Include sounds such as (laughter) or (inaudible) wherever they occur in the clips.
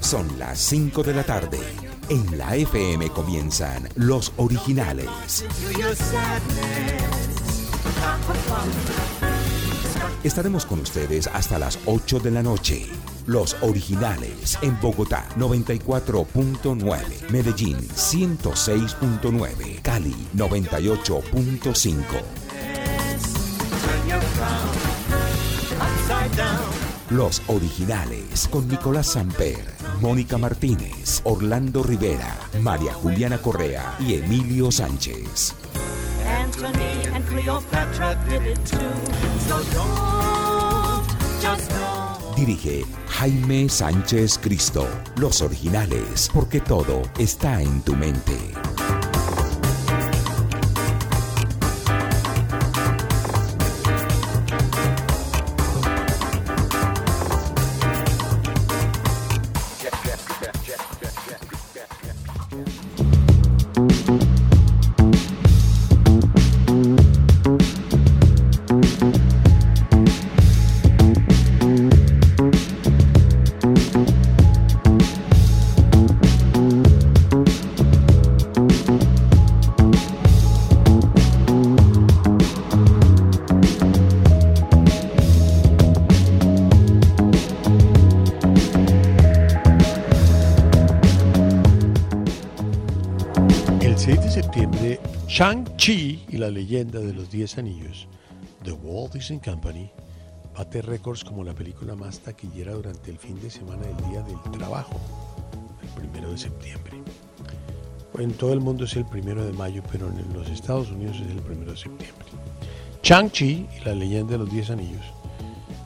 Son las 5 de la tarde. En la FM comienzan los originales. Estaremos con ustedes hasta las 8 de la noche. Los originales en Bogotá 94.9, Medellín 106.9, Cali 98.5. Los originales con Nicolás Samper, Mónica Martínez, Orlando Rivera, María Juliana Correa y Emilio Sánchez. Dirige Jaime Sánchez Cristo. Los originales, porque todo está en tu mente. Shang-Chi y la leyenda de los 10 anillos, The Walt Disney Company, bate récords como la película más taquillera durante el fin de semana del Día del Trabajo, el primero de septiembre. En todo el mundo es el primero de mayo, pero en los Estados Unidos es el primero de septiembre. Shang-Chi y la leyenda de los 10 anillos,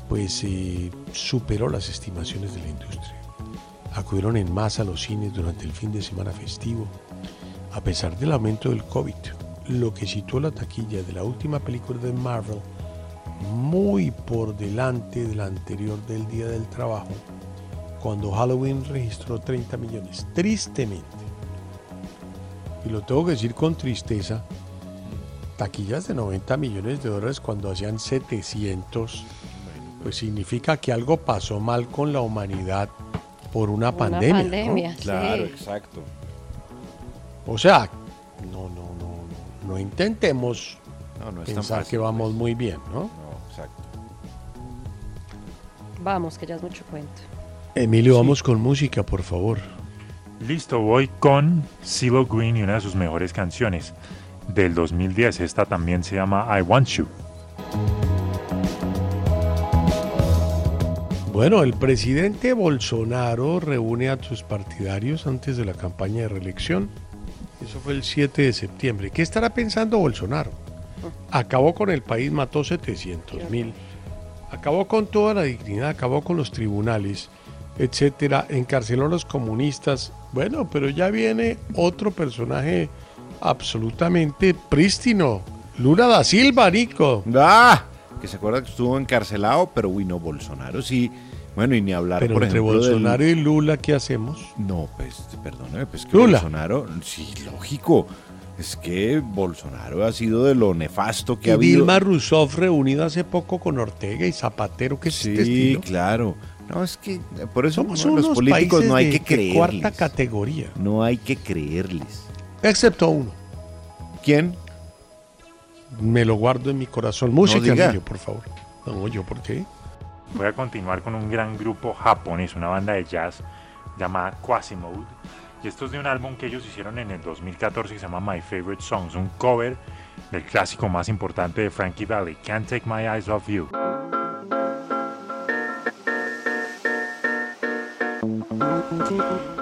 pues eh, superó las estimaciones de la industria. Acudieron en masa a los cines durante el fin de semana festivo, a pesar del aumento del COVID, lo que situó la taquilla de la última película de Marvel muy por delante de la anterior del Día del Trabajo, cuando Halloween registró 30 millones. Tristemente. Y lo tengo que decir con tristeza, taquillas de 90 millones de dólares cuando hacían 700, pues significa que algo pasó mal con la humanidad por una, Una pandemia. ¿no? pandemia, Claro, sí. exacto. O sea, no, no, no, no, no intentemos pensar fácil, que vamos pues. muy bien, ¿no? No, exacto. Vamos, que ya es mucho cuento. Emilio, vamos con música, por favor. Listo, voy con CeeLo Green y una de sus mejores canciones del 2010. Esta también se llama I Want You. Bueno, el presidente Bolsonaro reúne a sus partidarios antes de la campaña de reelección. Eso fue el 7 de septiembre. ¿Qué estará pensando Bolsonaro? Acabó con el país, mató 700 mil. Acabó con toda la dignidad, acabó con los tribunales, etcétera. Encarceló a los comunistas. Bueno, pero ya viene otro personaje absolutamente prístino. Lula da Silva, Nico. ¡Ah! Que se acuerda que estuvo encarcelado, pero uy, no, Bolsonaro sí. Bueno, y ni hablar, Pero por entre ejemplo, del- Bolsonaro y Lula, ¿qué hacemos? No, pues, perdóname, pues que Lula. Bolsonaro, sí, lógico. Es que Bolsonaro ha sido de lo nefasto que y ha habido. Dilma Rousseff reunida hace poco con Ortega y Zapatero, que es Sí, este estilo? claro. No, es que por eso Somos no, los unos políticos no hay de- que de creerles. cuarta categoría. No hay que creerles. Excepto uno. ¿Quién? Me lo guardo en mi corazón. Música, diga. Emilio, por favor. No, yo, ¿por qué? Voy a continuar con un gran grupo japonés, una banda de jazz llamada Quasimode. Y esto es de un álbum que ellos hicieron en el 2014 que se llama My Favorite Songs, un cover del clásico más importante de Frankie Valli, Can't Take My Eyes Off You.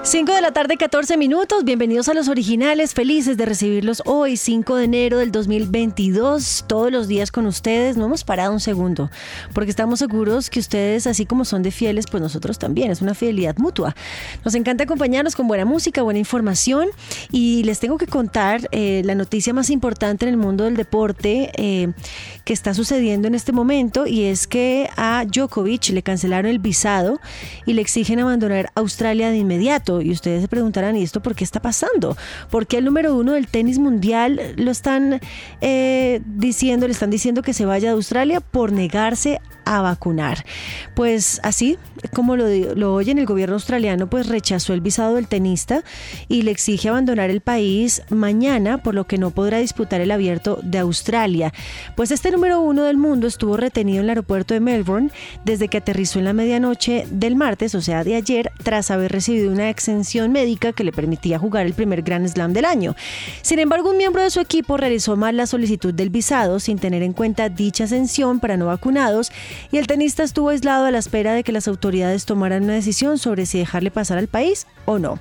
5 de la tarde, 14 minutos. Bienvenidos a los originales. Felices de recibirlos hoy, 5 de enero del 2022. Todos los días con ustedes. No hemos parado un segundo, porque estamos seguros que ustedes, así como son de fieles, pues nosotros también. Es una fidelidad mutua. Nos encanta acompañarnos con buena música, buena información. Y les tengo que contar eh, la noticia más importante en el mundo del deporte eh, que está sucediendo en este momento. Y es que a Djokovic le cancelaron el visado y le exigen abandonar Australia de inmediato. Y ustedes se preguntarán, ¿y esto por qué está pasando? ¿Por qué el número uno del tenis mundial lo están eh, diciendo, le están diciendo que se vaya de Australia por negarse a vacunar? Pues así como lo, lo oyen, el gobierno australiano pues rechazó el visado del tenista y le exige abandonar el país mañana, por lo que no podrá disputar el abierto de Australia. Pues este número uno del mundo estuvo retenido en el aeropuerto de Melbourne desde que aterrizó en la medianoche del martes, o sea, de ayer, tras haber recibido una exención médica que le permitía jugar el primer Grand Slam del año. Sin embargo, un miembro de su equipo realizó mal la solicitud del visado sin tener en cuenta dicha exención para no vacunados y el tenista estuvo aislado a la espera de que las autoridades tomaran una decisión sobre si dejarle pasar al país o no.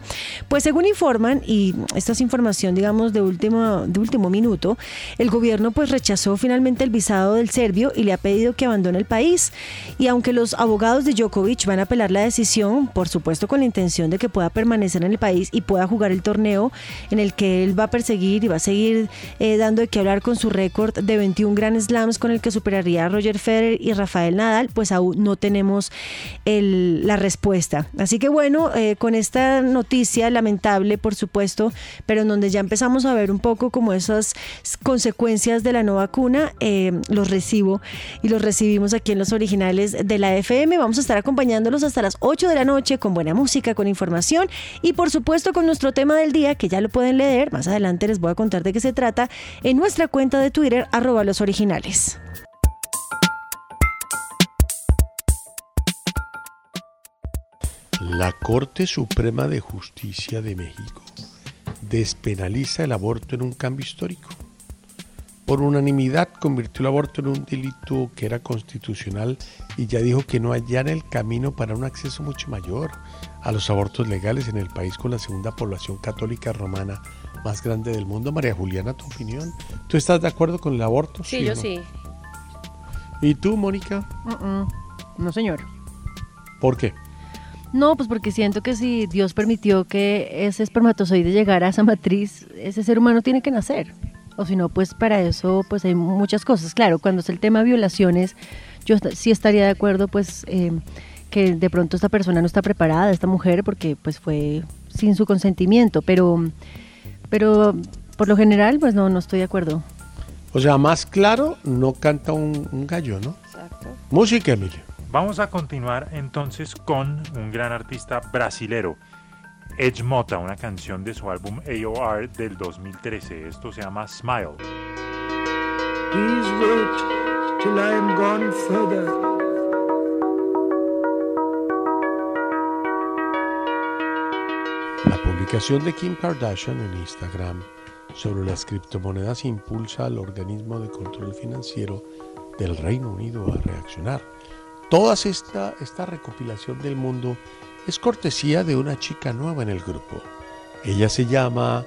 Pues según informan, y esta es información digamos de último, de último minuto, el gobierno pues rechazó finalmente el visado del serbio y le ha pedido que abandone el país. Y aunque los abogados de Djokovic van a apelar la decisión, por supuesto con la intención de que pueda permanecer en el país y pueda jugar el torneo en el que él va a perseguir y va a seguir eh, dando de qué hablar con su récord de 21 Grand Slams con el que superaría a Roger Federer y Rafael Nadal, pues aún no tenemos la respuesta. Así que bueno, eh, con esta noticia lamentable, por supuesto, pero en donde ya empezamos a ver un poco como esas consecuencias de la no vacuna, eh, los recibo y los recibimos aquí en los originales de la FM. Vamos a estar acompañándolos hasta las 8 de la noche con buena música, con información y por supuesto con nuestro tema del día, que ya lo pueden leer. Más adelante les voy a contar de qué se trata en nuestra cuenta de Twitter, arroba los originales. La Corte Suprema de Justicia de México despenaliza el aborto en un cambio histórico. Por unanimidad convirtió el aborto en un delito que era constitucional y ya dijo que no hallara el camino para un acceso mucho mayor a los abortos legales en el país con la segunda población católica romana más grande del mundo. María Juliana, tu opinión. ¿Tú estás de acuerdo con el aborto? Sí, o yo no? sí. ¿Y tú, Mónica? No, señor. ¿Por qué? No, pues porque siento que si Dios permitió que ese espermatozoide llegara a esa matriz, ese ser humano tiene que nacer. O si no, pues para eso pues hay muchas cosas. Claro, cuando es el tema de violaciones, yo sí estaría de acuerdo pues eh, que de pronto esta persona no está preparada, esta mujer, porque pues fue sin su consentimiento, pero, pero por lo general pues no, no estoy de acuerdo. O sea, más claro, no canta un, un gallo, ¿no? Exacto. Música, Emilio. Vamos a continuar entonces con un gran artista brasilero, Edge Mota, una canción de su álbum AOR del 2013. Esto se llama Smile. Please wait till I am gone further. La publicación de Kim Kardashian en Instagram sobre las criptomonedas impulsa al organismo de control financiero del Reino Unido a reaccionar. Toda esta, esta recopilación del mundo es cortesía de una chica nueva en el grupo. Ella se llama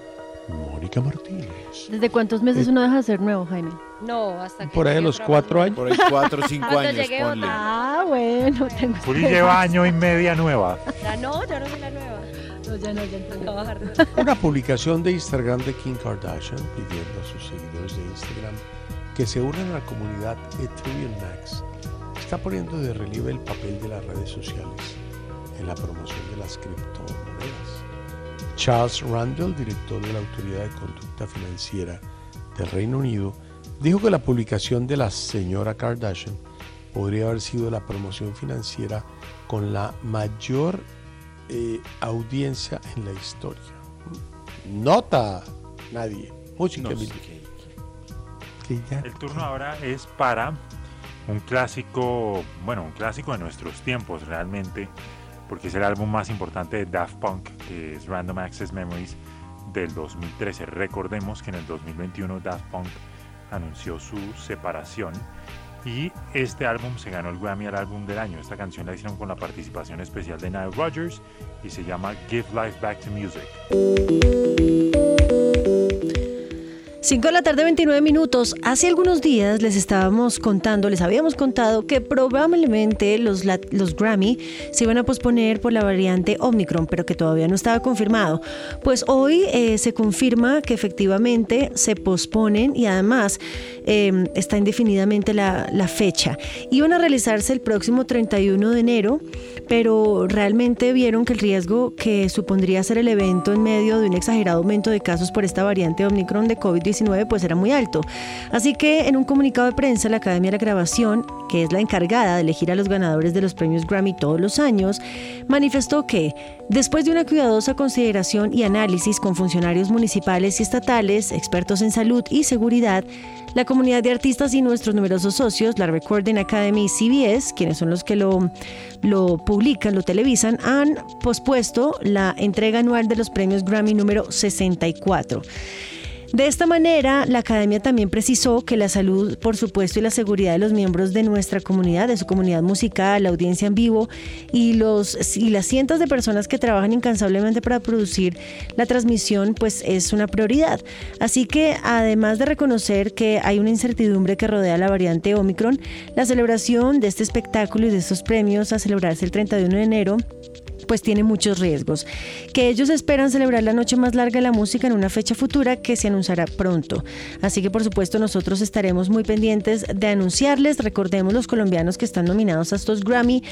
Mónica Martínez. ¿Desde cuántos meses uno deja de ser nuevo, Jaime? No, hasta que. Por ahí a llegue los cuatro años. Por ahí cuatro o (laughs) cinco años, ponle. Ah, bueno, (laughs) tengo Juli lleva año y media nueva. Ya no, ya no soy la nueva. No, ya no, ya entendí. Trabajar. (laughs) Una publicación de Instagram de Kim Kardashian pidiendo a sus seguidores de Instagram que se unan a la comunidad Ethereum Max está poniendo de relieve el papel de las redes sociales en la promoción de las criptomonedas. Charles Randall, director de la Autoridad de Conducta Financiera del Reino Unido, dijo que la publicación de la señora Kardashian podría haber sido la promoción financiera con la mayor eh, audiencia en la historia. Nota, nadie. Música, No, sí, Que ya- El turno ahora es para un clásico, bueno, un clásico de nuestros tiempos realmente, porque es el álbum más importante de Daft Punk, que es Random Access Memories del 2013. Recordemos que en el 2021 Daft Punk anunció su separación y este álbum se ganó el Grammy al álbum del año. Esta canción la hicieron con la participación especial de Nile Rodgers y se llama Give Life Back to Music. 5 de la tarde, 29 minutos. Hace algunos días les estábamos contando, les habíamos contado que probablemente los, los Grammy se iban a posponer por la variante Omicron, pero que todavía no estaba confirmado. Pues hoy eh, se confirma que efectivamente se posponen y además eh, está indefinidamente la, la fecha. Iban a realizarse el próximo 31 de enero, pero realmente vieron que el riesgo que supondría hacer el evento en medio de un exagerado aumento de casos por esta variante Omicron de COVID-19 pues era muy alto. Así que en un comunicado de prensa la Academia de la Grabación, que es la encargada de elegir a los ganadores de los premios Grammy todos los años, manifestó que después de una cuidadosa consideración y análisis con funcionarios municipales y estatales, expertos en salud y seguridad, la comunidad de artistas y nuestros numerosos socios, la Recording Academy y CBS, quienes son los que lo, lo publican, lo televisan, han pospuesto la entrega anual de los premios Grammy número 64. De esta manera, la academia también precisó que la salud, por supuesto, y la seguridad de los miembros de nuestra comunidad, de su comunidad musical, la audiencia en vivo y, los, y las cientos de personas que trabajan incansablemente para producir la transmisión, pues es una prioridad. Así que, además de reconocer que hay una incertidumbre que rodea la variante Omicron, la celebración de este espectáculo y de estos premios a celebrarse el 31 de enero pues tiene muchos riesgos. Que ellos esperan celebrar la noche más larga de la música en una fecha futura que se anunciará pronto. Así que por supuesto nosotros estaremos muy pendientes de anunciarles. Recordemos los colombianos que están nominados a estos Grammy.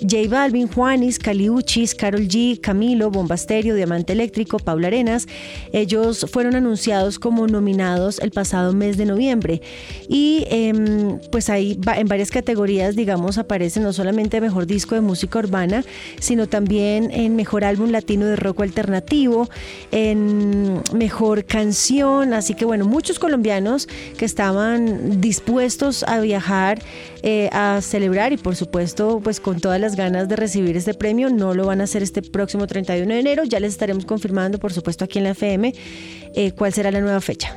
J Balvin, Juanis, Caliuchis, Carol G, Camilo, Bombasterio, Diamante Eléctrico, Paula Arenas. Ellos fueron anunciados como nominados el pasado mes de noviembre. Y em, pues ahí en varias categorías, digamos, aparecen no solamente mejor disco de música urbana, sino también en mejor álbum latino de rock alternativo, en mejor canción. Así que bueno, muchos colombianos que estaban dispuestos a viajar eh, a celebrar y por supuesto pues con todas las ganas de recibir este premio no lo van a hacer este próximo 31 de enero. Ya les estaremos confirmando por supuesto aquí en la FM eh, cuál será la nueva fecha.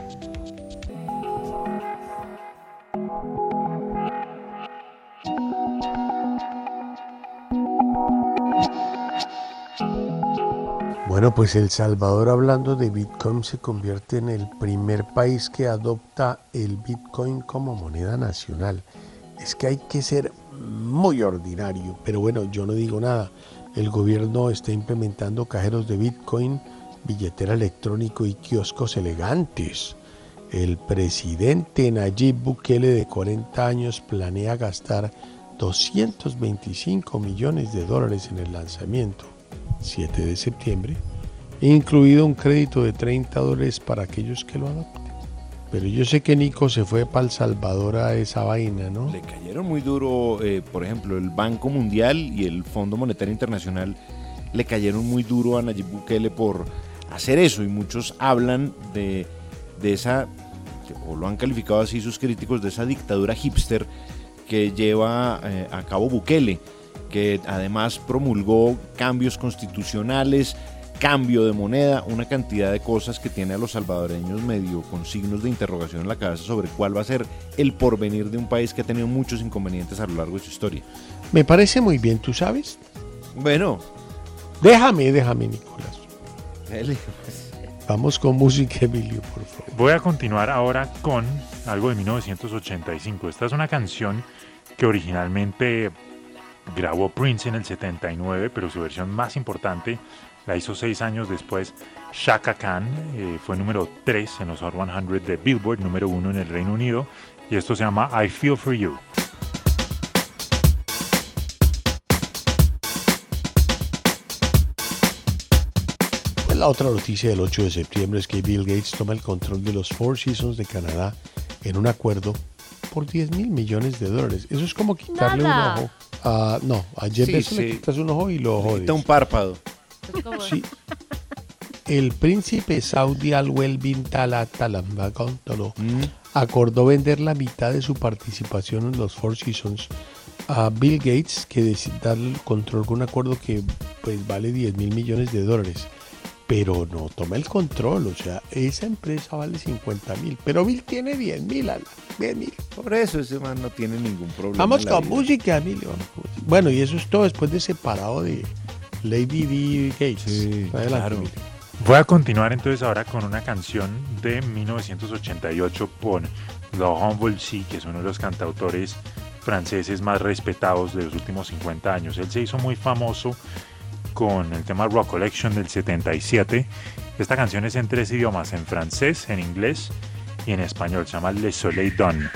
Bueno, pues El Salvador, hablando de Bitcoin, se convierte en el primer país que adopta el Bitcoin como moneda nacional. Es que hay que ser muy ordinario, pero bueno, yo no digo nada. El gobierno está implementando cajeros de Bitcoin, billetera electrónico y kioscos elegantes. El presidente Nayib Bukele, de 40 años, planea gastar 225 millones de dólares en el lanzamiento. 7 de septiembre, incluido un crédito de 30 dólares para aquellos que lo adopten. Pero yo sé que Nico se fue para El Salvador a esa vaina, ¿no? Le cayeron muy duro, eh, por ejemplo, el Banco Mundial y el Fondo Monetario Internacional le cayeron muy duro a Nayib Bukele por hacer eso y muchos hablan de, de esa, o lo han calificado así sus críticos, de esa dictadura hipster que lleva eh, a cabo Bukele, que además promulgó cambios constitucionales, cambio de moneda, una cantidad de cosas que tiene a los salvadoreños medio con signos de interrogación en la cabeza sobre cuál va a ser el porvenir de un país que ha tenido muchos inconvenientes a lo largo de su historia. Me parece muy bien, ¿tú sabes? Bueno, Déjame, déjame, Nicolás. Vamos con música, Emilio, por favor. Voy a continuar ahora con algo de 1985. Esta es una canción que originalmente grabó Prince en el 79, pero su versión más importante la hizo seis años después Shaka Khan. eh, fue número 3 en los Hot 100 de Billboard, número 1 en el Reino Unido. Y esto se llama I Feel For You. Pues la otra noticia del 8 de septiembre es que Bill Gates toma el control de los Four Seasons de Canadá en un acuerdo por 10 mil millones de dólares. Eso es como quitarle Nada. un ojo Ah, no, ayer Sí, Bezos le sí. quitas un ojo y lo jodes. Quita un párpado. Sí. El príncipe Saudi Al-Wel bin Talambagontolo Mm. acordó vender la mitad de su participación en los Four Seasons a Bill Gates, que decide darle el control con un acuerdo que pues vale 10 mil millones de dólares. Pero no toma el control, o sea, esa empresa vale 50 mil, pero Bill tiene 10 mil, Alan, 10 mil. Por eso ese man no tiene ningún problema. Vamos con música, Emilio. Bueno, y eso es todo después de separado de Lady D. Gates. Sí, Adelante, claro. Emilio. Voy a continuar entonces ahora con una canción de 1988 por Laurent Voulzy, que es uno de los cantautores franceses más respetados de los últimos 50 años. Él se hizo muy famoso con el tema Rock Collection del 77. Esta canción es en tres idiomas, en francés, en inglés y en español. Se llama Le Soleil Donne.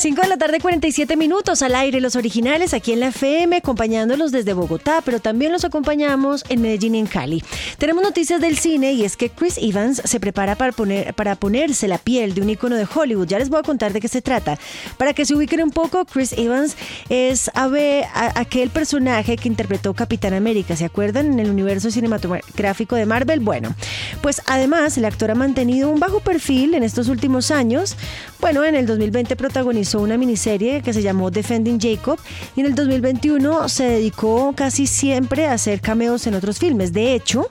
5 de la tarde, 47 minutos al aire, los originales aquí en la FM, acompañándolos desde Bogotá, pero también los acompañamos en Medellín y en Cali. Tenemos noticias del cine y es que Chris Evans se prepara para, poner, para ponerse la piel de un icono de Hollywood. Ya les voy a contar de qué se trata. Para que se ubiquen un poco, Chris Evans es a a- aquel personaje que interpretó Capitán América, ¿se acuerdan? En el universo cinematográfico de Marvel. Bueno, pues además el actor ha mantenido un bajo perfil en estos últimos años. Bueno, en el 2020 protagonizó una miniserie que se llamó Defending Jacob y en el 2021 se dedicó casi siempre a hacer cameos en otros filmes. De hecho,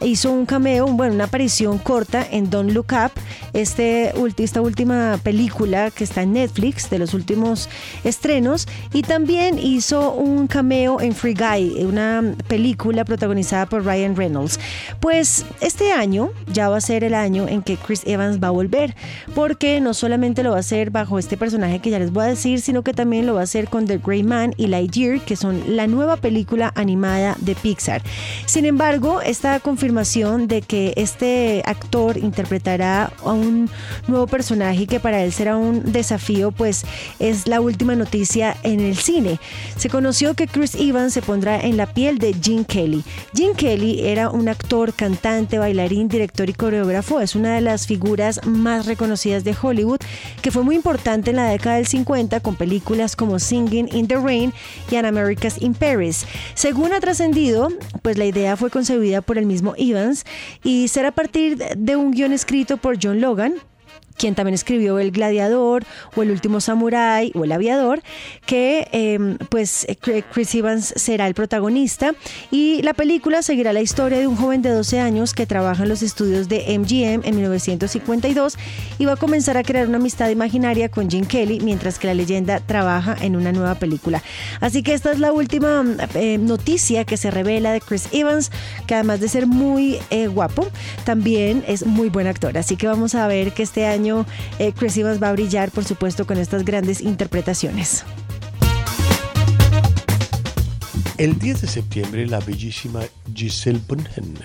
hizo un cameo, bueno, una aparición corta en Don't Look Up, este, esta última película que está en Netflix de los últimos estrenos y también hizo un cameo en Free Guy, una película protagonizada por Ryan Reynolds. Pues este año ya va a ser el año en que Chris Evans va a volver, porque no solamente lo va a hacer bajo este personaje que ya les voy a decir, sino que también lo va a hacer con The Grey Man y Lightyear, que son la nueva película animada de Pixar. Sin embargo, esta confirmación de que este actor interpretará a un nuevo personaje que para él será un desafío, pues es la última noticia en el cine. Se conoció que Chris Evans se pondrá en la piel de Gene Kelly. Gene Kelly era un actor, cantante, bailarín, director y coreógrafo. Es una de las figuras más reconocidas de Hollywood, que fue muy importante en la década del 50 con películas como Singing in the Rain y An America's in Paris. Según ha trascendido, pues la idea fue concebida por el mismo Evans y será a partir de un guion escrito por John Logan, quien también escribió El Gladiador o El Último Samurái o El Aviador, que eh, pues Chris Evans será el protagonista y la película seguirá la historia de un joven de 12 años que trabaja en los estudios de MGM en 1952 y va a comenzar a crear una amistad imaginaria con Gene Kelly mientras que la leyenda trabaja en una nueva película. Así que esta es la última eh, noticia que se revela de Chris Evans, que además de ser muy eh, guapo, también es muy buen actor. Así que vamos a ver que este año eh, Chris Evans va a brillar, por supuesto, con estas grandes interpretaciones. El 10 de septiembre, la bellísima Giselle Bunhen.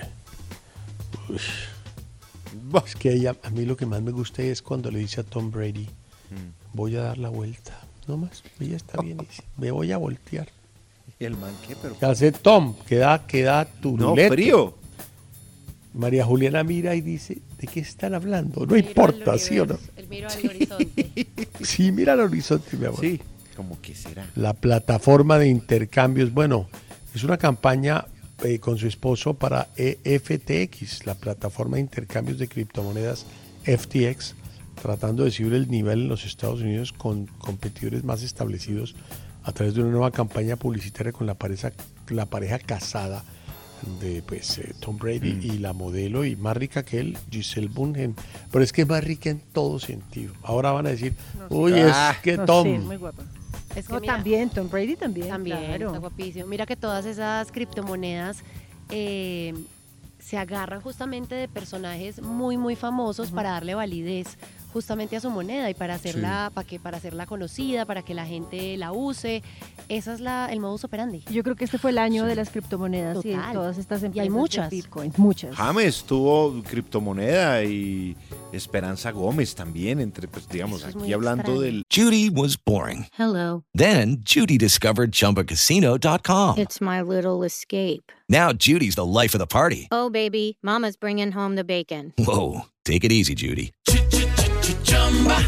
Uy, Es que ella, a mí lo que más me gusta es cuando le dice a Tom Brady, voy a dar la vuelta. No más, ella está bien, (laughs) me voy a voltear. ¿Y el man qué? Pero... ¿Qué hace Tom? Queda, queda tu No, frío. María Juliana mira y dice, ¿de qué están hablando? No Miro importa, al ¿sí o no? el miro al horizonte. (laughs) Sí, mira el horizonte, mi amor. Sí. ¿Cómo que será? La plataforma de intercambios, bueno, es una campaña eh, con su esposo para E FTX, la plataforma de intercambios de criptomonedas FTX, tratando de subir el nivel en los Estados Unidos con competidores más establecidos a través de una nueva campaña publicitaria con la pareja, la pareja casada de pues, eh, Tom Brady y la modelo y más rica que él, Giselle Bunhen. Pero es que es más rica en todo sentido. Ahora van a decir, uy, Ah, es que No, Tom... sí, muy guapa. Es que No, mira, también, Tom Brady también. También, claro. está guapísimo. Mira que todas esas criptomonedas eh, se agarran justamente de personajes muy, muy famosos para darle validez justamente a su moneda y para hacerla, para que, para hacerla conocida, para que la gente la use. Esa es la, el modus operandi. Yo creo que este fue el año de las criptomonedas y de Total. todas estas Y empresas. hay de muchas. Bitcoin, muchas. James tuvo criptomoneda y Esperanza Gómez también, entre, pues digamos, es aquí hablando extraño. del... Judy was boring. Hello. Then Judy discovered ChumbaCasino.com. It's my little escape. Now Judy's the life of the party. Oh, baby, Mama's bringing home the bacon. Whoa, take it easy, Judy.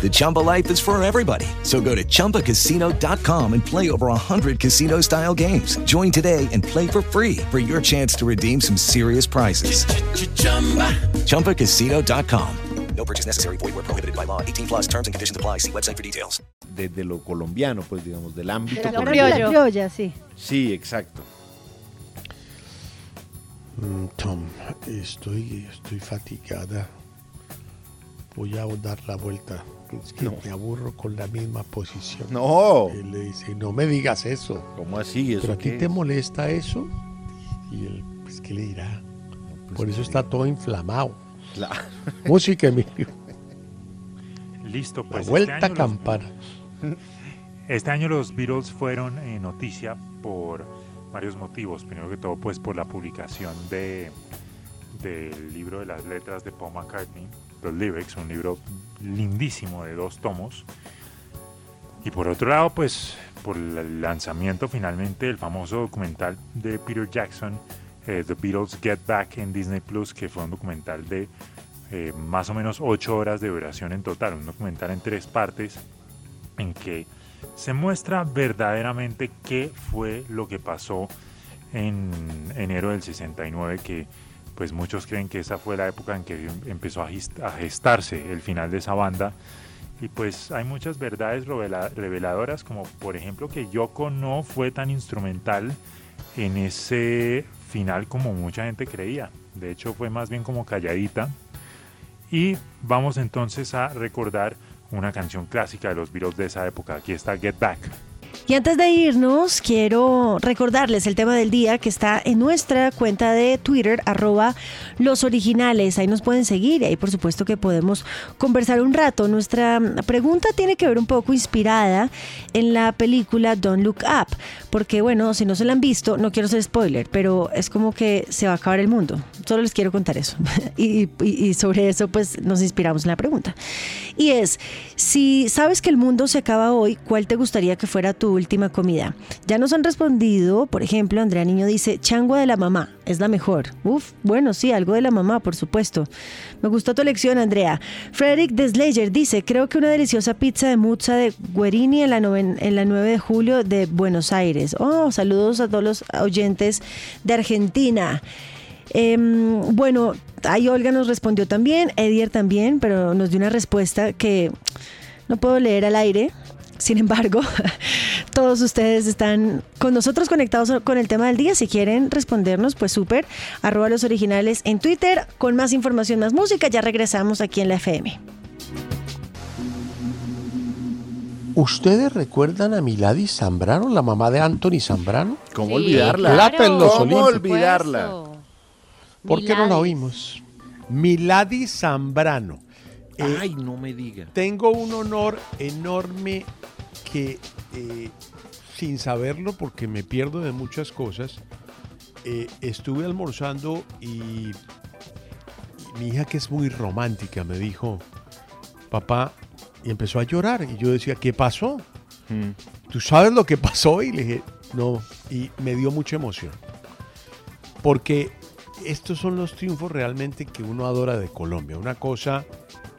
The Chumba life is for everybody. So go to ChumbaCasino.com and play over 100 casino style games. Join today and play for free for your chance to redeem some serious prizes. ChumbaCasino.com. No purchase necessary. Void where prohibited by law. 18 plus terms and conditions apply. See website for details. Desde lo colombiano, pues digamos, del ámbito De la colombiano. criolla, sí. Sí, exacto. Mm, Tom, estoy, estoy fatigada. Voy a dar la vuelta. Es que No. me aburro con la misma posición. No. Él le dice, no me digas eso. ¿Cómo así? ¿Eso ¿Pero a ti te es? molesta eso? Y él, pues, ¿qué le dirá? pues, Por eso ¿qué está todo inflamado. Claro. (laughs) Música, Emilio. Listo, La pues. este vuelta los- campana. (laughs) Este año los Beatles fueron eh, noticia por varios motivos. Primero que todo, pues por la publicación de del libro de las letras de Paul McCartney, los Lyrics, un libro lindísimo de dos tomos. Y por otro lado, pues por el lanzamiento finalmente del famoso documental de Peter Jackson, eh, The Beatles Get Back en Disney Plus, que fue un documental de eh, más o menos ocho horas de duración en total, un documental en tres partes en que se muestra verdaderamente qué fue lo que pasó en enero del 69, que pues muchos creen que esa fue la época en que empezó a gest- a gestarse el final de esa banda. Y pues hay muchas verdades revela- reveladoras, como por ejemplo que Yoko no fue tan instrumental en ese final como mucha gente creía. De hecho fue más bien como calladita. Y vamos entonces a recordar una canción clásica de los Beatles de esa época. Aquí está Get Back. Y antes de irnos, quiero recordarles el tema del día que está en nuestra cuenta de Twitter, arroba los originales. Ahí nos pueden seguir y ahí por supuesto que podemos conversar un rato. Nuestra pregunta tiene que ver un poco inspirada en la película Don't Look Up. Porque bueno, si no se la han visto, no quiero ser spoiler, pero es como que se va a acabar el mundo. Solo les quiero contar eso. (laughs) y, y- y sobre eso pues nos inspiramos en la pregunta. Y es, si sabes que el mundo se acaba hoy, ¿cuál te gustaría que fuera tu última comida? Ya nos han respondido, por ejemplo, Andrea Niño dice, changua de la mamá, es la mejor. Uf, bueno, sí, algo de la mamá, por supuesto. Me gustó tu elección, Andrea. Frederick Deslayer dice, creo que una deliciosa pizza de muzza de Guerini en la, noven- en la 9 de julio de Buenos Aires. Oh, saludos a todos los oyentes de Argentina. Em, bueno, ahí Olga nos respondió también, Edier también, pero nos dio una respuesta que no puedo leer al aire. Sin embargo, (laughs) todos ustedes están con nosotros conectados con el tema del día. Si quieren respondernos, pues súper. Arroba los originales en Twitter con más información, más música. Ya regresamos aquí en la FM. ¿Ustedes recuerdan a Milady Zambrano, la mamá de Anthony Zambrano? ¿Cómo Sí, olvidarla? Plata en los ¿Cómo Olímpicos. olvidarla? ¿Por qué no la oímos? Milady Zambrano. Eh, Ay, no me diga. Tengo un honor enorme que, eh, sin saberlo, porque me pierdo de muchas cosas, eh, estuve almorzando y, mi hija, que es muy romántica, me dijo, papá, y empezó a llorar. Y yo decía, ¿qué pasó? Mm. ¿Tú sabes lo que pasó? Y le dije, no, y me dio mucha emoción. Porque estos son los triunfos realmente que uno adora de Colombia. Una cosa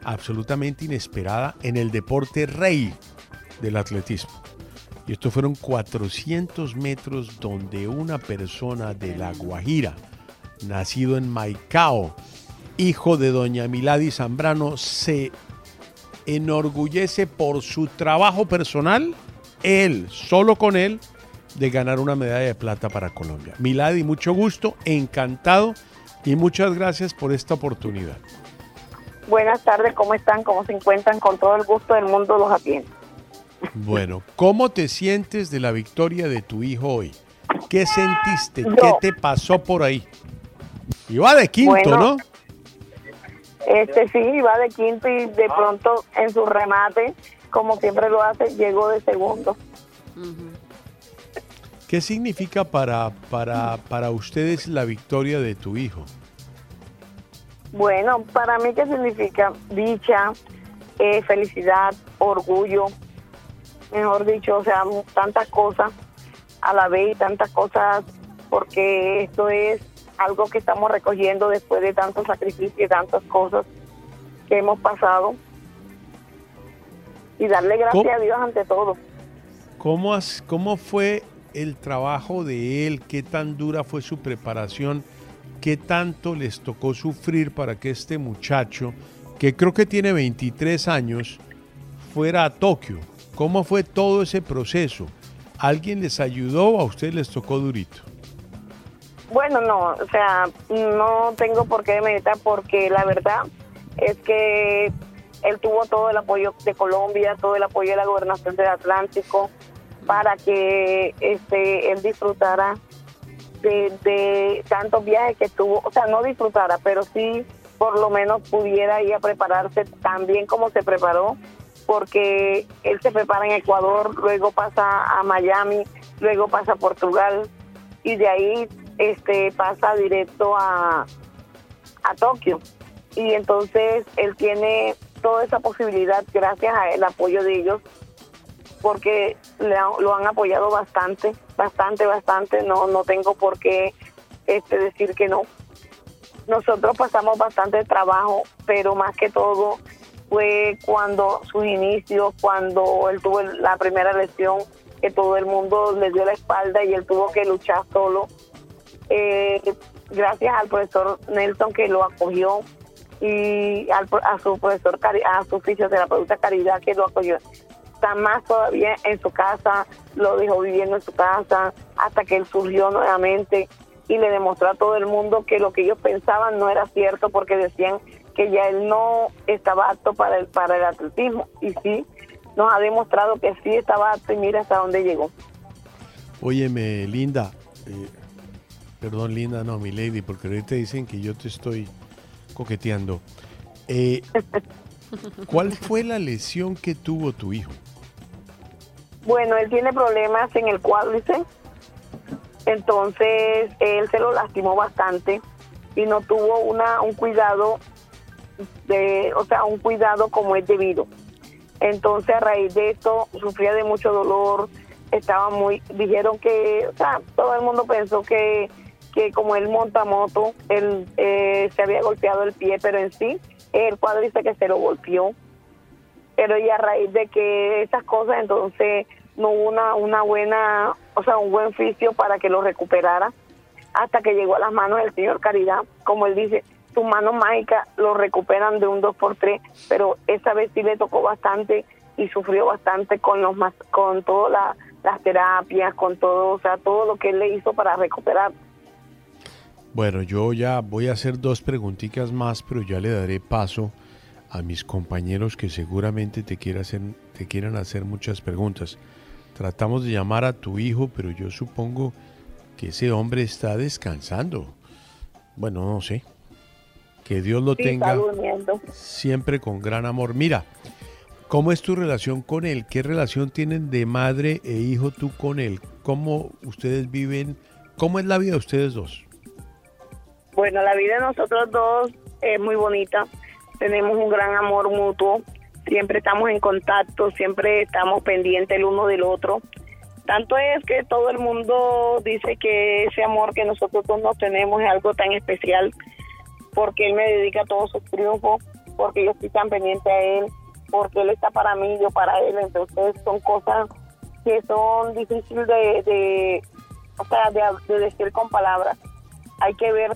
absolutamente inesperada en el deporte rey del atletismo. Y estos fueron 400 metros donde una persona de La Guajira, nacido en Maicao, hijo de doña Milady Zambrano, se enorgullece por su trabajo personal, él, solo con él, de ganar una medalla de plata para Colombia. Milady, mucho gusto, encantado y muchas gracias por esta oportunidad. Buenas tardes, ¿cómo están? ¿Cómo se encuentran? Con todo el gusto del mundo los atiendo. Bueno, ¿cómo te sientes de la victoria de tu hijo hoy? ¿Qué sentiste? Yo- ¿Qué te pasó por ahí? Iba de quinto, Bueno, ¿no? Este sí, iba de quinto y de pronto en su remate, como siempre lo hace, llegó de segundo. ¿Qué significa para, para, para ustedes la victoria de tu hijo? Bueno, para mí, ¿qué significa? Dicha, eh, felicidad, orgullo, mejor dicho, o sea, tantas cosas a la vez y tantas cosas, porque esto es algo que estamos recogiendo después de tantos sacrificios y tantas cosas que hemos pasado. y darle gracias a Dios ante todo. ¿Cómo, has- ¿Cómo fue el trabajo de él? ¿Qué tan dura fue su preparación? ¿Qué tanto les tocó sufrir para que este muchacho, que creo que tiene 23 años, fuera a Tokio? ¿Cómo fue todo ese proceso? ¿Alguien les ayudó o a ustedes les tocó durito? Bueno, no, o sea, no tengo por qué meditar porque la verdad es que él tuvo todo el apoyo de Colombia, todo el apoyo de la gobernación del Atlántico para que este él disfrutara de, tantos viajes que tuvo, o sea, no disfrutara, pero sí por lo menos pudiera ir a prepararse tan bien como se preparó, porque él se prepara en Ecuador, luego pasa a Miami, luego pasa a Portugal y de ahí este pasa directo a, a Tokio. Y entonces él tiene toda esa posibilidad gracias al apoyo de ellos, porque lo han apoyado bastante, bastante, bastante. No, no tengo por qué este, decir que no. Nosotros pasamos bastante trabajo, pero más que todo fue cuando sus inicios, cuando él tuvo la primera lesión, que todo el mundo le dio la espalda y él tuvo que luchar solo. Eh, gracias al profesor Nelson que lo acogió y al, a su profesor, a su fisioterapeuta Caridad que lo acogió. Está más todavía en su casa, lo dejó viviendo en su casa hasta que él surgió nuevamente y le demostró a todo el mundo que lo que ellos pensaban no era cierto porque decían que ya él no estaba apto para el, para el atletismo y sí, nos ha demostrado que sí estaba apto y mira hasta dónde llegó. Óyeme, Linda, eh, perdón, Linda, no, mi lady, porque ahorita dicen que yo te estoy coqueteando. Eh, (laughs) ¿Cuál fue la lesión que tuvo tu hijo? Bueno, él tiene problemas en el cuádriceps, entonces él se lo lastimó bastante y no tuvo una un cuidado de, o sea, un cuidado como es debido. Entonces a raíz de esto sufría de mucho dolor, estaba muy, dijeron que, o sea, todo el mundo pensó que, que como él monta moto, él eh, se había golpeado el pie, pero en sí el cuádriceps que se lo golpeó pero y a raíz de que esas cosas entonces no hubo una, una buena, o sea, un buen fisio para que lo recuperara hasta que llegó a las manos del señor Caridad, como él dice, sus manos mágicas lo recuperan de un 2x3, pero esa vez sí le tocó bastante y sufrió bastante con los con todas la- las terapias, con todo, o sea, todo lo que él le hizo para recuperar. Bueno, yo ya voy a hacer dos preguntitas más, pero ya le daré paso a mis compañeros que seguramente te, quiera hacer, te quieran hacer muchas preguntas. Tratamos de llamar a tu hijo, pero yo supongo que ese hombre está descansando. Bueno, no sé. Que Dios lo Sí, tenga siempre con gran amor. Mira, ¿cómo es tu relación con él? ¿Qué relación tienen de madre e hijo tú con él? ¿Cómo ustedes viven? ¿Cómo es la vida de ustedes dos? Bueno, la vida de nosotros dos es muy bonita. Tenemos un gran amor mutuo. Siempre estamos en contacto, siempre estamos pendientes el uno del otro. Tanto es que todo el mundo dice que ese amor que nosotros dos nos tenemos es algo tan especial porque él me dedica todos sus triunfos, porque yo estoy tan pendiente a él, porque él está para mí, yo para él. Entonces son cosas que son difíciles de, de, o sea, de, de decir con palabras. Hay que ver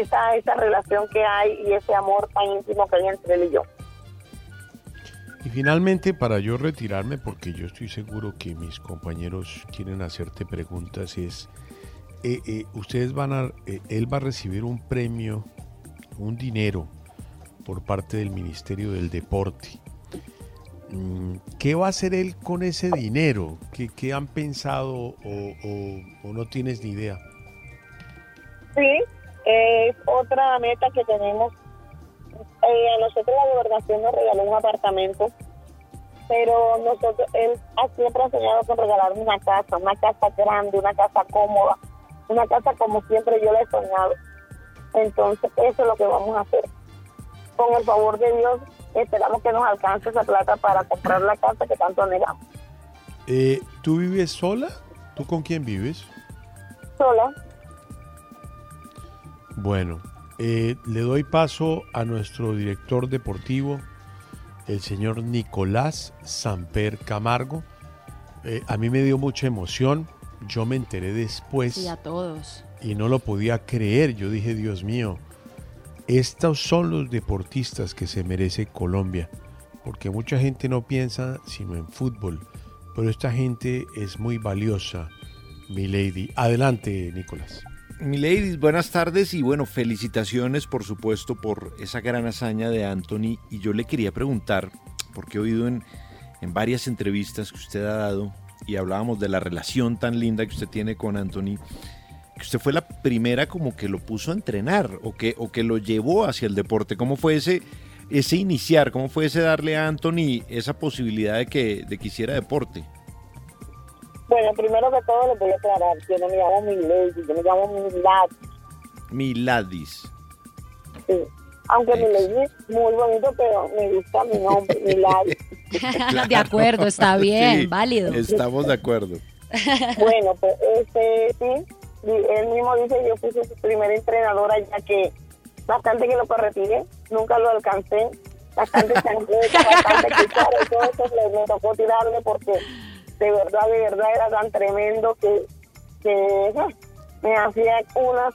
esa, esa relación que hay y ese amor tan íntimo que hay entre él y yo. Y finalmente, para yo retirarme, porque yo estoy seguro que mis compañeros quieren hacerte preguntas, es, eh, eh, ustedes van a, eh, él va a recibir un premio, un dinero por parte del Ministerio del Deporte. Mm, ¿Qué va a hacer él con ese dinero? ¿Qué, qué han pensado o, o- o no tienes ni idea? Sí, es otra meta que tenemos. Eh, a nosotros la gobernación nos regaló un apartamento, pero nosotros, él ha siempre ha soñado con regalarme una casa, una casa grande, una casa cómoda, una casa como siempre yo la he soñado. Entonces, eso es lo que vamos a hacer. Con el favor de Dios, esperamos que nos alcance esa plata para comprar la casa que tanto anhelamos. Eh, ¿Tú vives sola? ¿Tú con quién vives? Sola. Bueno, eh, le doy paso a nuestro director deportivo, el señor Nicolás Samper Camargo. Eh, a mí me dio mucha emoción. Yo me enteré después. Sí, a todos. Y no lo podía creer. Yo dije, Dios mío, estos son los deportistas que se merece Colombia. Porque mucha gente no piensa sino en fútbol. Pero esta gente es muy valiosa, mi lady. Adelante, Nicolás. Mi ladies, buenas tardes y bueno, felicitaciones por supuesto por esa gran hazaña de Anthony. Y yo le quería preguntar, porque he oído en, en varias entrevistas que usted ha dado y hablábamos de la relación tan linda que usted tiene con Anthony, que usted fue la primera como que lo puso a entrenar o que, o que lo llevó hacia el deporte. ¿Cómo fue ese, ese iniciar? ¿Cómo fue ese darle a Anthony esa posibilidad de que, de que hiciera deporte? Bueno, primero que todo le voy a aclarar, yo no me llamo Milady, yo me llamo Milad. Miladis. Sí. Aunque Milady es muy bonito, pero me gusta mi nombre, Milad. (laughs) (laughs) de acuerdo, está bien, Sí, válido. Estamos de acuerdo. (laughs) Bueno, pues este, sí, él mismo dice, yo fui su primera entrenadora, ya que bastante que lo corretiré, nunca lo alcancé, bastante chancleta, bastante cuchara, todo eso le, me tocó tirarle porque de verdad, de verdad era tan tremendo que, que me hacía unas,